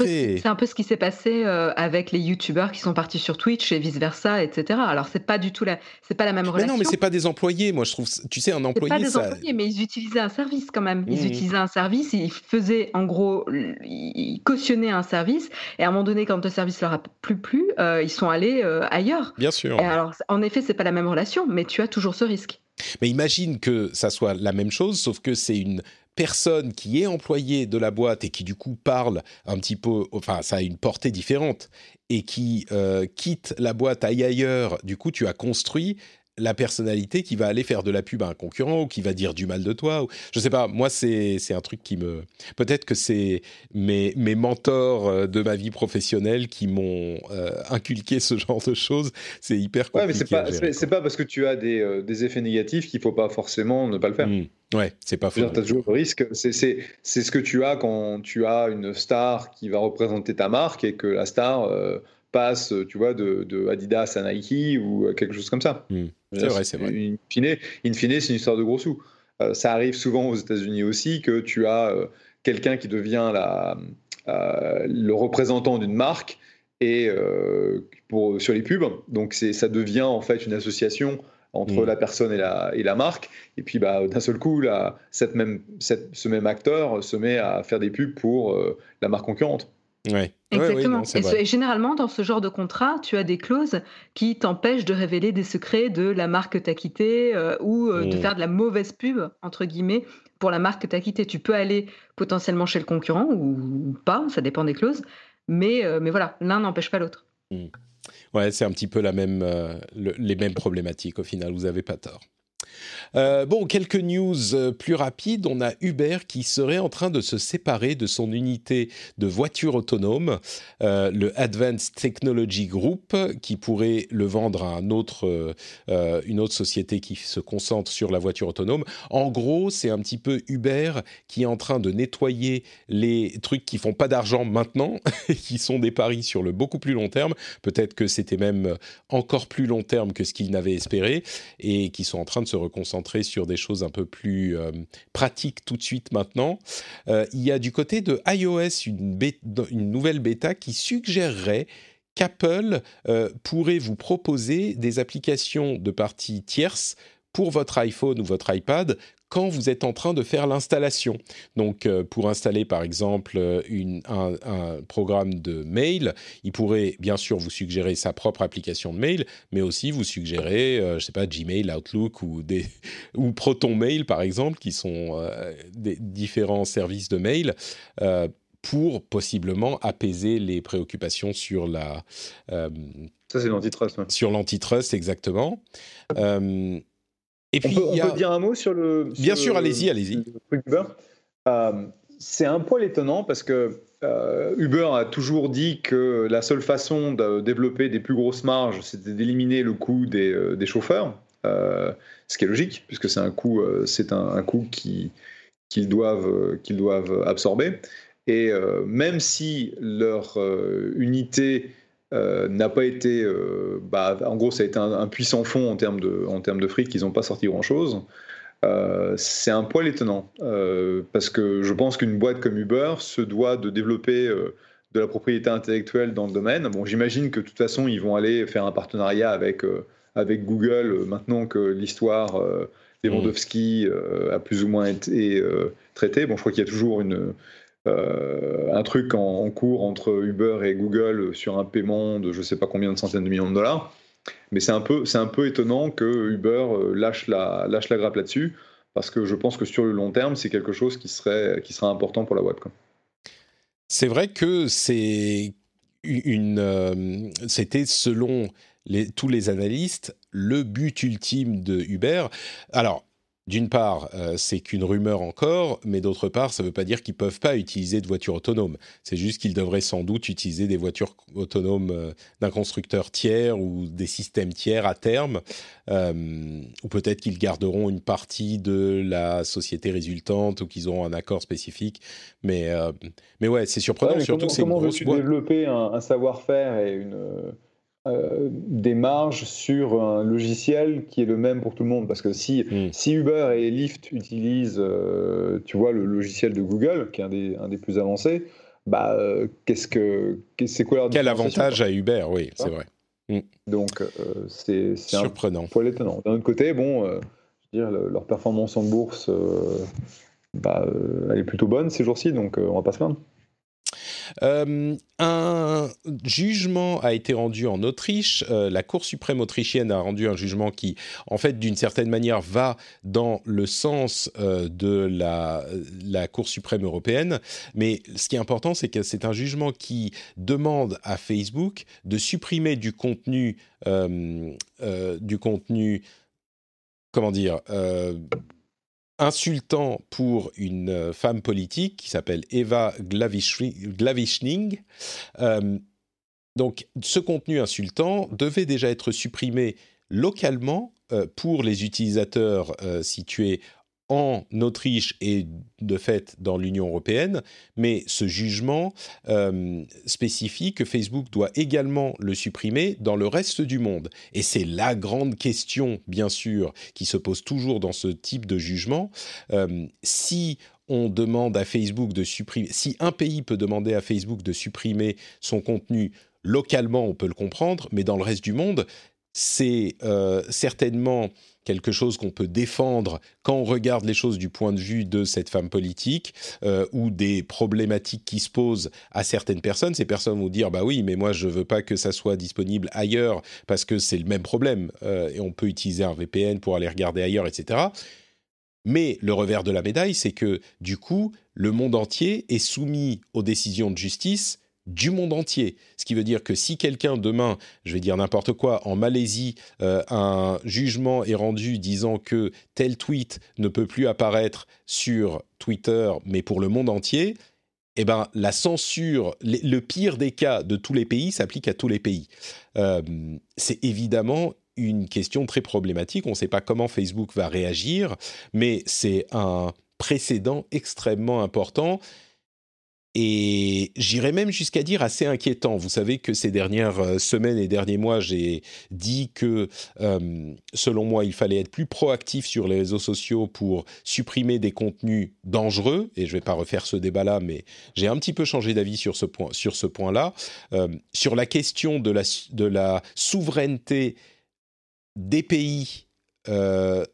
peu ce qui s'est passé avec les youtubeurs qui sont partis sur Twitch et vice versa, etc. Alors c'est pas du tout la, c'est pas la même relation. Mais non, mais c'est pas des employés. Moi, je trouve, tu sais, un employé. pas des ça... employés, mais ils utilisaient un service quand même. Ils Mmh. utilisaient un service, ils faisaient en gros, ils cautionnaient un service, et à un moment donné, quand le service leur a plus plu, euh, ils sont allés euh, ailleurs. Bien sûr. Et alors, en effet, c'est pas la même relation, mais tu as toujours ce risque. Mais imagine que ça soit la même chose, sauf que c'est une personne qui est employée de la boîte et qui du coup parle un petit peu, enfin ça a une portée différente, et qui euh, quitte la boîte, aille ailleurs, du coup tu as construit la personnalité qui va aller faire de la pub à un concurrent ou qui va dire du mal de toi. Ou, je sais pas, moi c'est c'est un truc qui me... Peut-être que c'est mes, mes mentors euh, de ma vie professionnelle qui m'ont euh, inculqué ce genre de choses. C'est hyper compliqué. Ouais, mais c'est pas, parce que tu as des, euh, des effets négatifs qu'il faut pas forcément ne pas le faire. quoi. Mm. Ouais, c'est pas Tu faux. as toujours le risque. C'est- ce que tu as quand tu as une star qui va représenter ta marque et que la star euh, passe, tu vois, de, de Adidas à Nike ou euh, quelque chose comme ça. Hmm. C'est vrai, c'est vrai. In fine, in fine, c'est une histoire de gros sous. Euh, ça arrive souvent aux États-Unis aussi que tu as euh, quelqu'un qui devient la, euh, le représentant d'une marque et euh, pour, sur les pubs. Donc ça devient en fait une association entre Mm. la personne et la, et la marque. Et puis bah, d'un seul coup, là, cette même, cette- ce même acteur se met à faire des pubs pour euh, la marque concurrente. Ouais. Exactement. non, et, généralement, dans ce genre de contrat, tu as des clauses qui t'empêchent de révéler des secrets de la marque que tu as quittée euh, ou euh, de Mm. faire de la mauvaise pub, entre guillemets, pour la marque que tu as quittée. Tu peux aller potentiellement chez le concurrent ou pas, ça dépend des clauses. Mais, euh, mais voilà, l'un n'empêche pas l'autre. Ouais, c'est un petit peu la même, le- les mêmes problématiques au final, vous n'avez pas tort. Euh, bon, quelques news euh, plus rapides. On a Uber qui serait en train de se séparer de son unité de voitures autonomes, euh, le Advanced Technology Group, qui pourrait le vendre à une autre société qui se concentre sur la voiture autonome. En gros, c'est un petit peu Uber qui est en train de nettoyer les trucs qui font pas d'argent maintenant, qui sont des paris sur le beaucoup plus long terme. Peut-être que c'était même encore plus long terme que ce qu'ils n'avaient espéré et qui sont en train de se reconcentrer sur des choses un peu plus euh, pratiques tout de suite maintenant. Euh, il y a du côté de iOS une, une nouvelle bêta qui suggérerait qu'Apple euh, pourrait vous proposer des applications de partie tierce pour votre iPhone ou votre iPad quand vous êtes en train de faire l'installation. Donc, euh, pour installer par exemple euh, une- un, un programme de mail, il pourrait bien sûr vous suggérer sa propre application de mail, mais aussi vous suggérer, euh, je sais pas, Gmail, Outlook ou des ou Proton Mail par exemple, qui sont euh, des différents services de mail. pour possiblement apaiser les préoccupations sur la Ça, c'est l'antitrust. ouais. sur l'antitrust exactement. Et On puis peut, on peut dire un mot sur le. sur Bien sûr, le- allez-y, allez-y. Uber. Euh, c'est un poil étonnant parce que euh, Uber a toujours dit que la seule façon de développer des plus grosses marges, c'était d'éliminer le coût des, euh, des chauffeurs. Ce qui est logique, puisque c'est un coût, c'est un, un coût qui- qu'ils doivent, qu'ils doivent absorber. Et même si leur unité euh, n'a pas été, euh, bah, en gros, ça a été un, un puissant fond en termes de, en termes de fric, ils n'ont pas sorti grand-chose. Euh, c'est un poil étonnant parce que je pense qu'une boîte comme Uber se doit de développer de la propriété intellectuelle dans le domaine. Bon, j'imagine que de toute façon, ils vont aller faire un partenariat avec, avec Google maintenant que l'histoire euh, Lewandowski a plus ou moins été traitée. Bon, je crois qu'il y a toujours une, un truc en, cours entre Uber et Google sur un paiement de je ne sais pas combien de centaines de millions de dollars. Mais c'est un, peu, c'est un peu étonnant que Uber euh, lâche la, lâche la grappe là-dessus, parce que je pense que sur le long terme, c'est quelque chose qui serait, qui serait important pour la quoi. C'est vrai que c'est une, euh, c'était selon tous les analystes le but ultime de Uber. Alors, d'une part, euh, c'est qu'une rumeur encore, mais d'autre part, ça ne veut pas dire qu'ils peuvent pas utiliser de voitures autonomes. C'est juste qu'ils devraient sans doute utiliser des voitures autonomes euh, d'un constructeur tiers ou des systèmes tiers à terme, euh, ou peut-être qu'ils garderont une partie de la société résultante ou qu'ils auront un accord spécifique. Mais, mais ouais, c'est surprenant, Ouais, mais surtout comment que c'est une comment veux-tu développer un, un savoir-faire et une, euh, des marges sur un logiciel qui est le même pour tout le monde Parce que si, Mm. si Uber et Lyft utilisent, euh, tu vois, le logiciel de Google, qui est un des, un des plus avancés, bah, euh, qu'est-ce que, c'est quoi leur Quel avantage à Uber, oui, c'est vrai. Mm. Donc, c'est surprenant. Un étonnant. D'un autre côté, bon, je veux dire, leur performance en bourse, bah, elle est plutôt bonne ces jours-ci, donc on va pas se plaindre. Euh, un jugement a été rendu en Autriche. Euh, la Cour suprême autrichienne a rendu un jugement qui, en fait, d'une certaine manière, va dans le sens euh, de la, la, Cour suprême européenne. Mais ce qui est important, c'est que c'est un jugement qui demande à Facebook de supprimer du contenu, du contenu, comment dire insultant pour une euh, femme politique qui s'appelle Eva Glavishning. Euh, donc ce contenu insultant devait déjà être supprimé localement euh, pour les utilisateurs situés en Autriche et de fait dans l'Union européenne, mais ce jugement euh, spécifie que Facebook doit également le supprimer dans le reste du monde. Et c'est la grande question, bien sûr, qui se pose toujours dans ce type de jugement. Euh, si on demande à Facebook de supprimer, si un pays peut demander à Facebook de supprimer son contenu localement, on peut le comprendre, mais dans le reste du monde, c'est euh, certainement quelque chose qu'on peut défendre quand on regarde les choses du point de vue de cette femme politique euh, ou des problématiques qui se posent à certaines personnes. Ces personnes vont dire bah oui, mais moi je veux pas que ça soit disponible ailleurs parce que c'est le même problème euh, et on peut utiliser un VPN pour aller regarder ailleurs, etc. Mais le revers de la médaille, c'est que du coup, le monde entier est soumis aux décisions de justice du monde entier. Ce qui veut dire que si quelqu'un demain, je vais dire n'importe quoi, en Malaisie, euh, un jugement est rendu disant que tel tweet ne peut plus apparaître sur Twitter, mais pour le monde entier, eh ben, la censure, le pire des cas de tous les pays s'applique à tous les pays. Euh, c'est évidemment une question très problématique. On ne sait pas comment Facebook va réagir, mais c'est un précédent extrêmement important et j'irais même jusqu'à dire assez inquiétant. Vous savez que ces dernières euh, semaines et derniers mois, j'ai dit que, euh, selon moi, il fallait être plus proactif sur les réseaux sociaux pour supprimer des contenus dangereux. Et je ne vais pas refaire ce débat-là, mais j'ai un petit peu changé d'avis sur ce point-là, euh, sur la question de la souveraineté des pays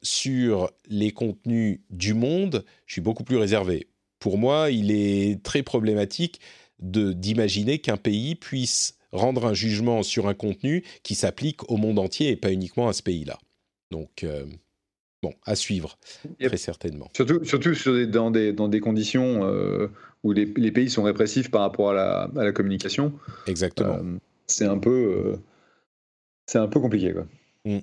sur les contenus du monde. Je suis beaucoup plus réservé pour moi, il est très problématique d'imaginer qu'un pays puisse rendre un jugement sur un contenu qui s'applique au monde entier et pas uniquement à ce pays-là. Donc, euh, bon, à suivre, très certainement. Surtout, surtout dans, des, dans des conditions euh, où les, pays sont répressifs par rapport à la, communication. Exactement. Euh, c'est un peu, c'est un peu compliqué, quoi. Mm.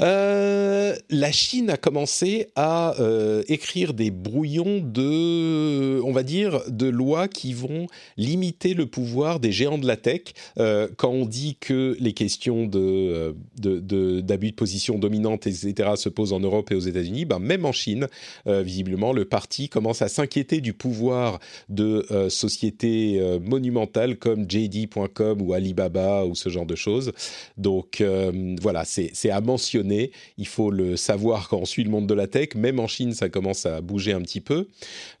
Euh, la Chine a commencé à euh, écrire des brouillons de, on va dire, de lois qui vont limiter le pouvoir des géants de la tech. Euh, quand on dit que les questions de, d'abus de, position dominante, etc., se posent en Europe et aux États-Unis, ben même en Chine, visiblement, le parti commence à s'inquiéter du pouvoir de sociétés monumentales comme JD.com ou Alibaba ou ce genre de choses. Donc voilà, c'est à mentionner il faut le savoir quand on suit le monde de la tech. Même en Chine, ça commence à bouger un petit peu.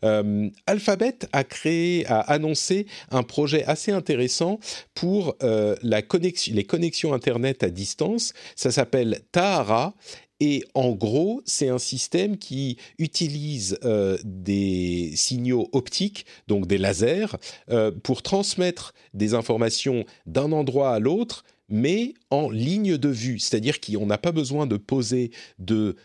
Euh, Alphabet a créé, a annoncé un projet assez intéressant pour euh, les connexions Internet à distance. Ça s'appelle Tahara. Et en gros, c'est un système qui utilise euh, des signaux optiques, donc des lasers, pour transmettre des informations d'un endroit à l'autre mais en ligne de vue, c'est-à-dire qu'on n'a pas besoin de poser de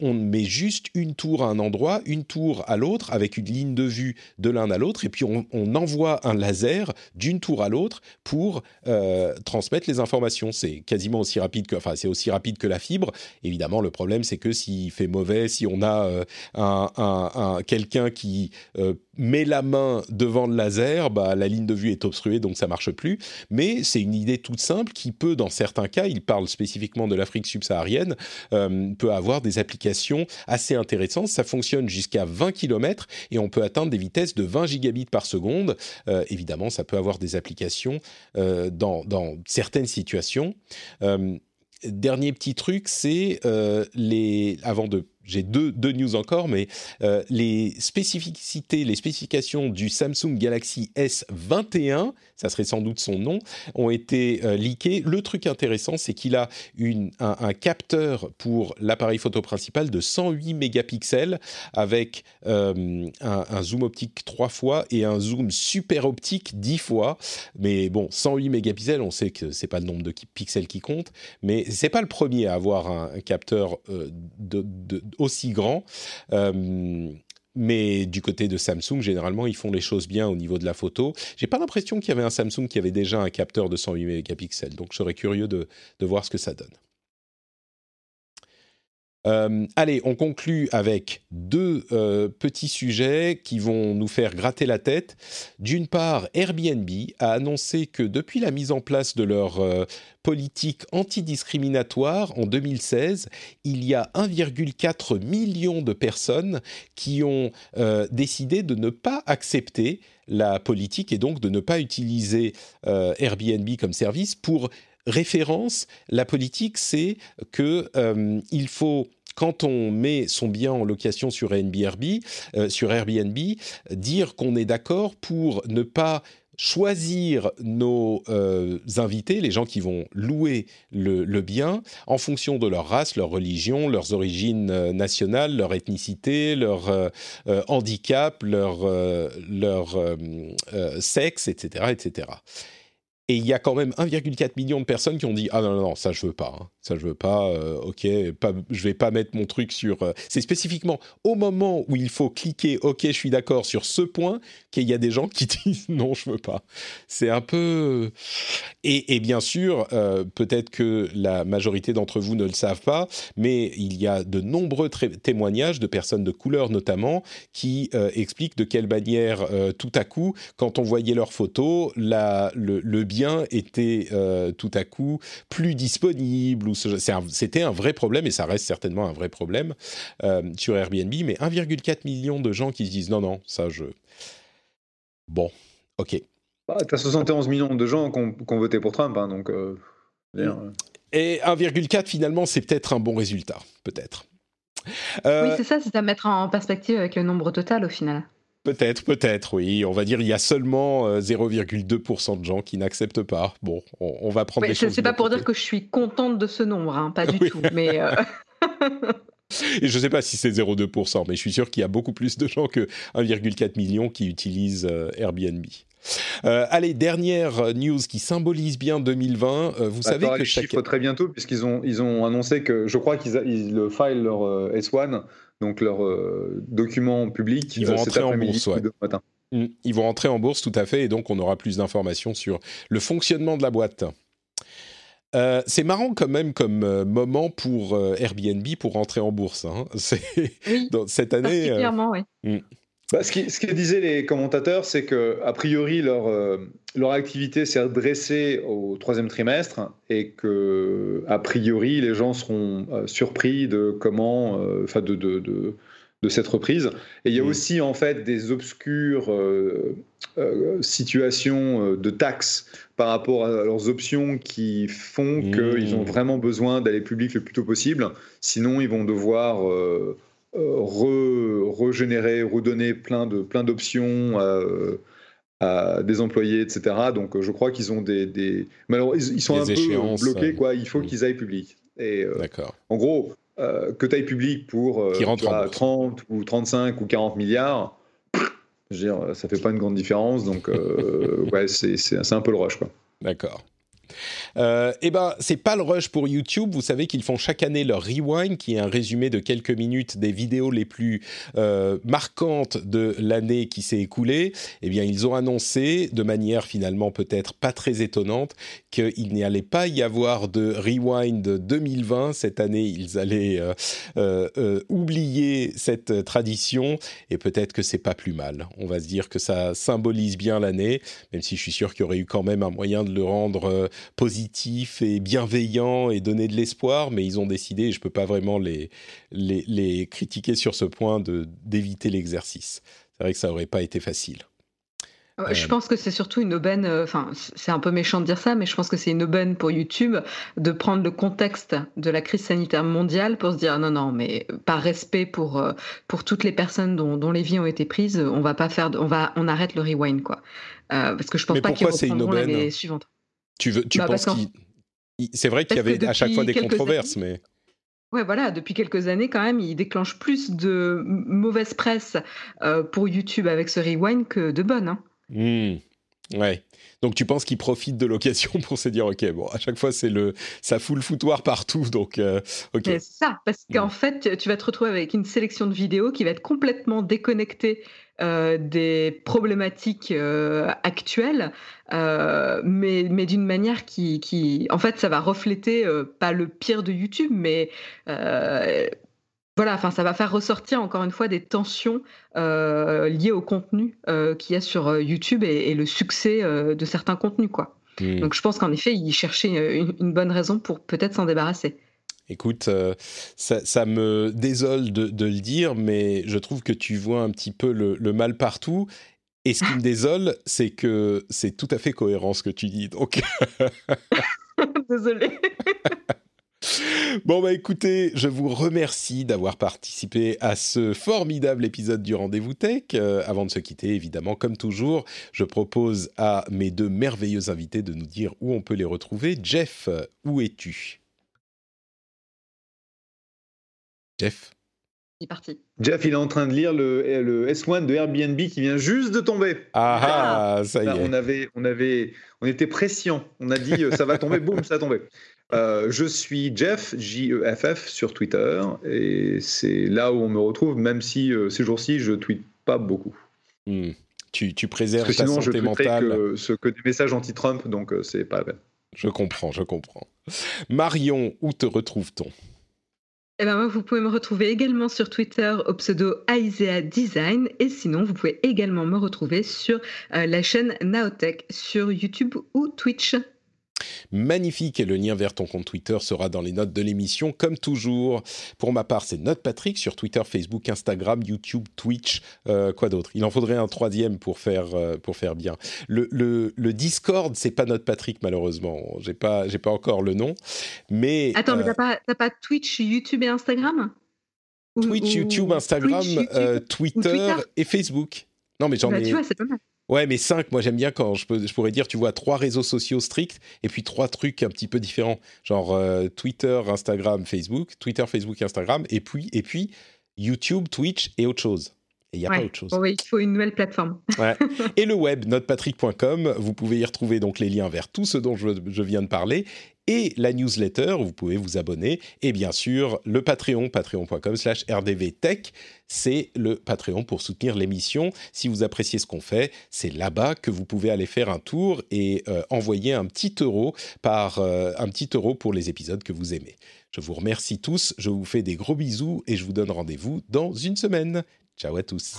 on met juste une tour à un endroit, une tour à l'autre, avec une ligne de vue de l'un à l'autre, et puis on, envoie un laser d'une tour à l'autre pour euh, transmettre les informations. C'est quasiment aussi rapide que, enfin, c'est aussi rapide que la fibre. Évidemment, le problème, c'est que s'il fait mauvais, si on a euh, un, quelqu'un qui euh, met la main devant le laser, bah, la ligne de vue est obstruée, donc ça marche plus. Mais c'est une idée toute simple qui peut, dans certains cas, il parle spécifiquement de l'Afrique subsaharienne, peut avoir avoir des applications assez intéressantes. Ça fonctionne jusqu'à 20 km et on peut atteindre des vitesses de 20 gigabits par seconde. Euh, évidemment, ça peut avoir des applications euh, dans, dans, certaines situations. Euh, dernier petit truc, c'est les avant de j'ai deux, deux, news encore, mais euh, les spécificités, les spécifications du Samsung Galaxy S21, ça serait sans doute son nom, ont été euh, leakées. Le truc intéressant, c'est qu'il a un, capteur pour l'appareil photo principal de 108 mégapixels avec euh, un, zoom optique 3 fois et un zoom super optique 10 fois. Mais bon, 108 mégapixels, on sait que c'est pas le nombre de pixels qui compte, mais c'est pas le premier à avoir un, capteur euh, de aussi grand. Euh, mais du côté de Samsung, généralement, ils font les choses bien au niveau de la photo. J'ai pas l'impression qu'il y avait un Samsung qui avait déjà un capteur de 108 mégapixels, donc je serais curieux de, de voir ce que ça donne. Euh, allez, on conclut avec deux euh, petits sujets qui vont nous faire gratter la tête. D'une part, Airbnb a annoncé que depuis la mise en place de leur euh, politique antidiscriminatoire en 2016, il y a 1,4 million de personnes qui ont décidé de ne pas accepter la politique et donc de ne pas utiliser Airbnb comme service pour référence, la politique, c'est que euh, il faut quand on met son bien en location sur Airbnb, euh, sur Airbnb, dire qu'on est d'accord pour ne pas choisir nos euh, invités, les gens qui vont louer le, bien, en fonction de leur race, leur religion, leurs origines nationales, leur ethnicité, leur handicap, leur, leur sexe, etc., etc. Et il y a quand même 1,4 million de personnes qui ont dit ah non non non ça je veux pas hein. ça je veux pas euh, ok pas, je vais pas mettre mon truc sur euh... c'est spécifiquement au moment où il faut cliquer ok je suis d'accord sur ce point qu'il y a des gens qui disent non je veux pas c'est un peu et, et bien sûr euh, peut-être que la majorité d'entre vous ne le savent pas mais il y a de nombreux témoignages de personnes de couleur notamment qui expliquent de quelle manière tout à coup quand on voyait leurs photos la le, le bien était euh, tout à coup plus disponible ou c'était un, un, vrai problème et ça reste certainement un vrai problème euh, sur Airbnb mais 1,4 million de gens qui se disent non non ça je bon ok. Bah, tu as 71 millions de gens qui ont, ont voté pour Trump hein, donc euh, et 1,4 finalement c'est peut-être un bon résultat peut-être. Oui c'est ça c'est à mettre en perspective avec le nombre total au final Peut-être, peut-être, oui. On va dire il y a seulement 0,2% de gens qui n'acceptent pas. Bon, on, on va prendre. Oui, choses. C'est pas pour côté. dire que je suis contente de ce nombre, hein, pas du oui. tout. Mais euh... Et je ne sais pas si c'est 0,2%, mais je suis sûr qu'il y a beaucoup plus de gens que 1,4 million qui utilisent euh, Airbnb. Euh, allez, dernière news qui symbolise bien 2020. Euh, vous bah, savez que chaque... très bientôt puisqu'ils ont ils ont annoncé que je crois qu'ils ils le file leur euh, S1 donc leur euh, document public. Ils vont rentrer en bourse, ouais. matin. Ils vont rentrer en bourse tout à fait et donc on aura plus d'informations sur le fonctionnement de la boîte. Euh, c'est marrant quand même comme euh, moment pour euh, Airbnb pour rentrer en bourse. Hein. C'est oui, dans cette année. Particulièrement, oui. Mm. Bah, ce, qui, ce, que disaient les commentateurs, c'est que a priori leur euh, leur activité s'est redressée au troisième trimestre et que a priori les gens seront euh, surpris de comment, enfin de, de, de, de, cette reprise. Et il y a mmh. aussi en fait des obscures euh, situations de taxes par rapport à leurs options qui font mmh. qu'ils ont vraiment besoin d'aller public le plus tôt possible. Sinon, ils vont devoir re, régénérer, redonner plein de plein d'options à, à, des employés, etc. Donc je crois qu'ils ont des, des... malheureusement ils, ils sont des un peu bloqués quoi. Il faut qu'ils aillent public. Et euh, en gros, euh, que tu ailles public pour euh, Qui rentre vois, 30 ou 35 ou 40 milliards, je veux dire, ça fait pas une grande différence. Donc euh, ouais, c'est un peu le rush quoi. D'accord. Euh, eh ben, c'est pas le rush pour YouTube. Vous savez qu'ils font chaque année leur rewind, qui est un résumé de quelques minutes des vidéos les plus euh, marquantes de l'année qui s'est écoulée. Eh bien, ils ont annoncé, de manière finalement peut-être pas très étonnante, qu'il n'y allait pas y avoir de rewind 2020 cette année. Ils allaient euh, oublier cette tradition et peut-être que c'est pas plus mal. On va se dire que ça symbolise bien l'année, même si je suis sûr qu'il y aurait eu quand même un moyen de le rendre positif et bienveillant et donner de l'espoir, mais ils ont décidé, et je ne peux pas vraiment les, les, les, critiquer sur ce point, d'éviter l'exercice. C'est vrai que ça n'aurait pas été facile. Je pense que c'est surtout une aubaine, enfin c'est un peu méchant de dire ça, mais je pense que c'est une aubaine pour YouTube de prendre le contexte de la crise sanitaire mondiale pour se dire non non mais par respect pour pour toutes les personnes dont, dont les vies ont été prises, on va pas faire, on va on arrête le rewind quoi, parce que je pense pas qu'ils reprendront l'année suivante. Tu veux, tu bah, penses qu'il c'est vrai qu'il y avait à chaque fois des controverses, mais Ouais, voilà, depuis quelques années, quand même, il déclenche plus de mauvaise presse pour YouTube avec ce rewind que de bonne. Hein. Mmh. Ouais. Donc tu penses qu'il profite de l'occasion pour se dire ok bon à chaque fois c'est le ça fout le foutoir partout donc euh, ok. C'est ça parce qu'en fait tu vas te retrouver avec une sélection de vidéos qui va être complètement déconnectée euh, des problématiques euh, actuelles, mais, mais d'une manière qui, qui, en fait, ça va refléter pas le pire de YouTube, mais voilà, enfin, ça va faire ressortir encore une fois des tensions euh, liées au contenu euh, qu'il y a sur euh, YouTube et, le succès de certains contenus, quoi. Mmh. Donc, je pense qu'en effet, il cherchait une, bonne raison pour peut-être s'en débarrasser. Écoute, ça, me désole de, le dire, mais je trouve que tu vois un petit peu le, le mal partout. Et ce qui me désole, c'est que c'est tout à fait cohérent ce que tu dis. Donc. Désolée. Bon bah écoutez, je vous remercie d'avoir participé à ce formidable épisode du Rendez-vous Tech. Euh, avant de se quitter, évidemment, comme toujours, je propose à mes deux merveilleux invités de nous dire où on peut les retrouver. Jeff, où es-tu? Jeff? Il est parti. Jeff, il est en train de lire le, le, S1 de Airbnb qui vient juste de tomber. Ah, ah ça y est. On avait, on avait, on était pression. On a dit euh, ça va tomber, boum, ça a tombé. Euh, je suis Jeff, J-E-F-F, sur Twitter, et c'est là où on me retrouve, même si euh, ces jours-ci, je tweete pas beaucoup. Hmm. Tu, tu, préserves Parce que sinon, ta santé je mentale. Que, ce, que des messages anti-Trump, donc euh, c'est pas la peine. Je comprends, je comprends. Marion, où te retrouve-t-on? Eh ben moi, vous pouvez me retrouver également sur Twitter au pseudo Aisea Design. Et sinon vous pouvez également me retrouver sur la chaîne Naotech sur YouTube ou Twitch magnifique et le lien vers ton compte Twitter sera dans les notes de l'émission comme toujours. Pour ma part, c'est Note Patrick sur Twitter, Facebook, Instagram, YouTube, Twitch, euh, quoi d'autre? Il en faudrait un troisième pour faire euh, pour faire bien. Le, le, le Discord, c'est pas Note Patrick malheureusement. J'ai pas j'ai pas encore le nom, mais attends, mais euh, t'as pas pas Twitch, YouTube et Instagram? Twitch, YouTube, Instagram, Twitter, et Facebook. Non, mais j'en bah, ai. Tu vois, c'est pas mal. Ouais, mais 5, moi j'aime bien quand je, peux, je pourrais dire, tu vois, trois réseaux sociaux stricts et puis trois trucs un petit peu différents, genre euh, Twitter, Instagram, Facebook, Twitter, Facebook, Instagram, et puis, et puis YouTube, Twitch et autre chose. Et il n'y a pas autre chose. oui, il faut une nouvelle plateforme. Ouais. Et le web, notepatrick.com, vous pouvez y retrouver donc les liens vers tout ce dont je, je viens de parler et la newsletter, vous pouvez vous abonner, et bien sûr le Patreon, patreon.com slash rdvtech, c'est le Patreon pour soutenir l'émission. Si vous appréciez ce qu'on fait, c'est là-bas que vous pouvez aller faire un tour et euh, envoyer un petit euro par euh, un petit euro pour les épisodes que vous aimez. Je vous remercie tous, je vous fais des gros bisous et je vous donne rendez-vous dans une semaine. Ciao à tous.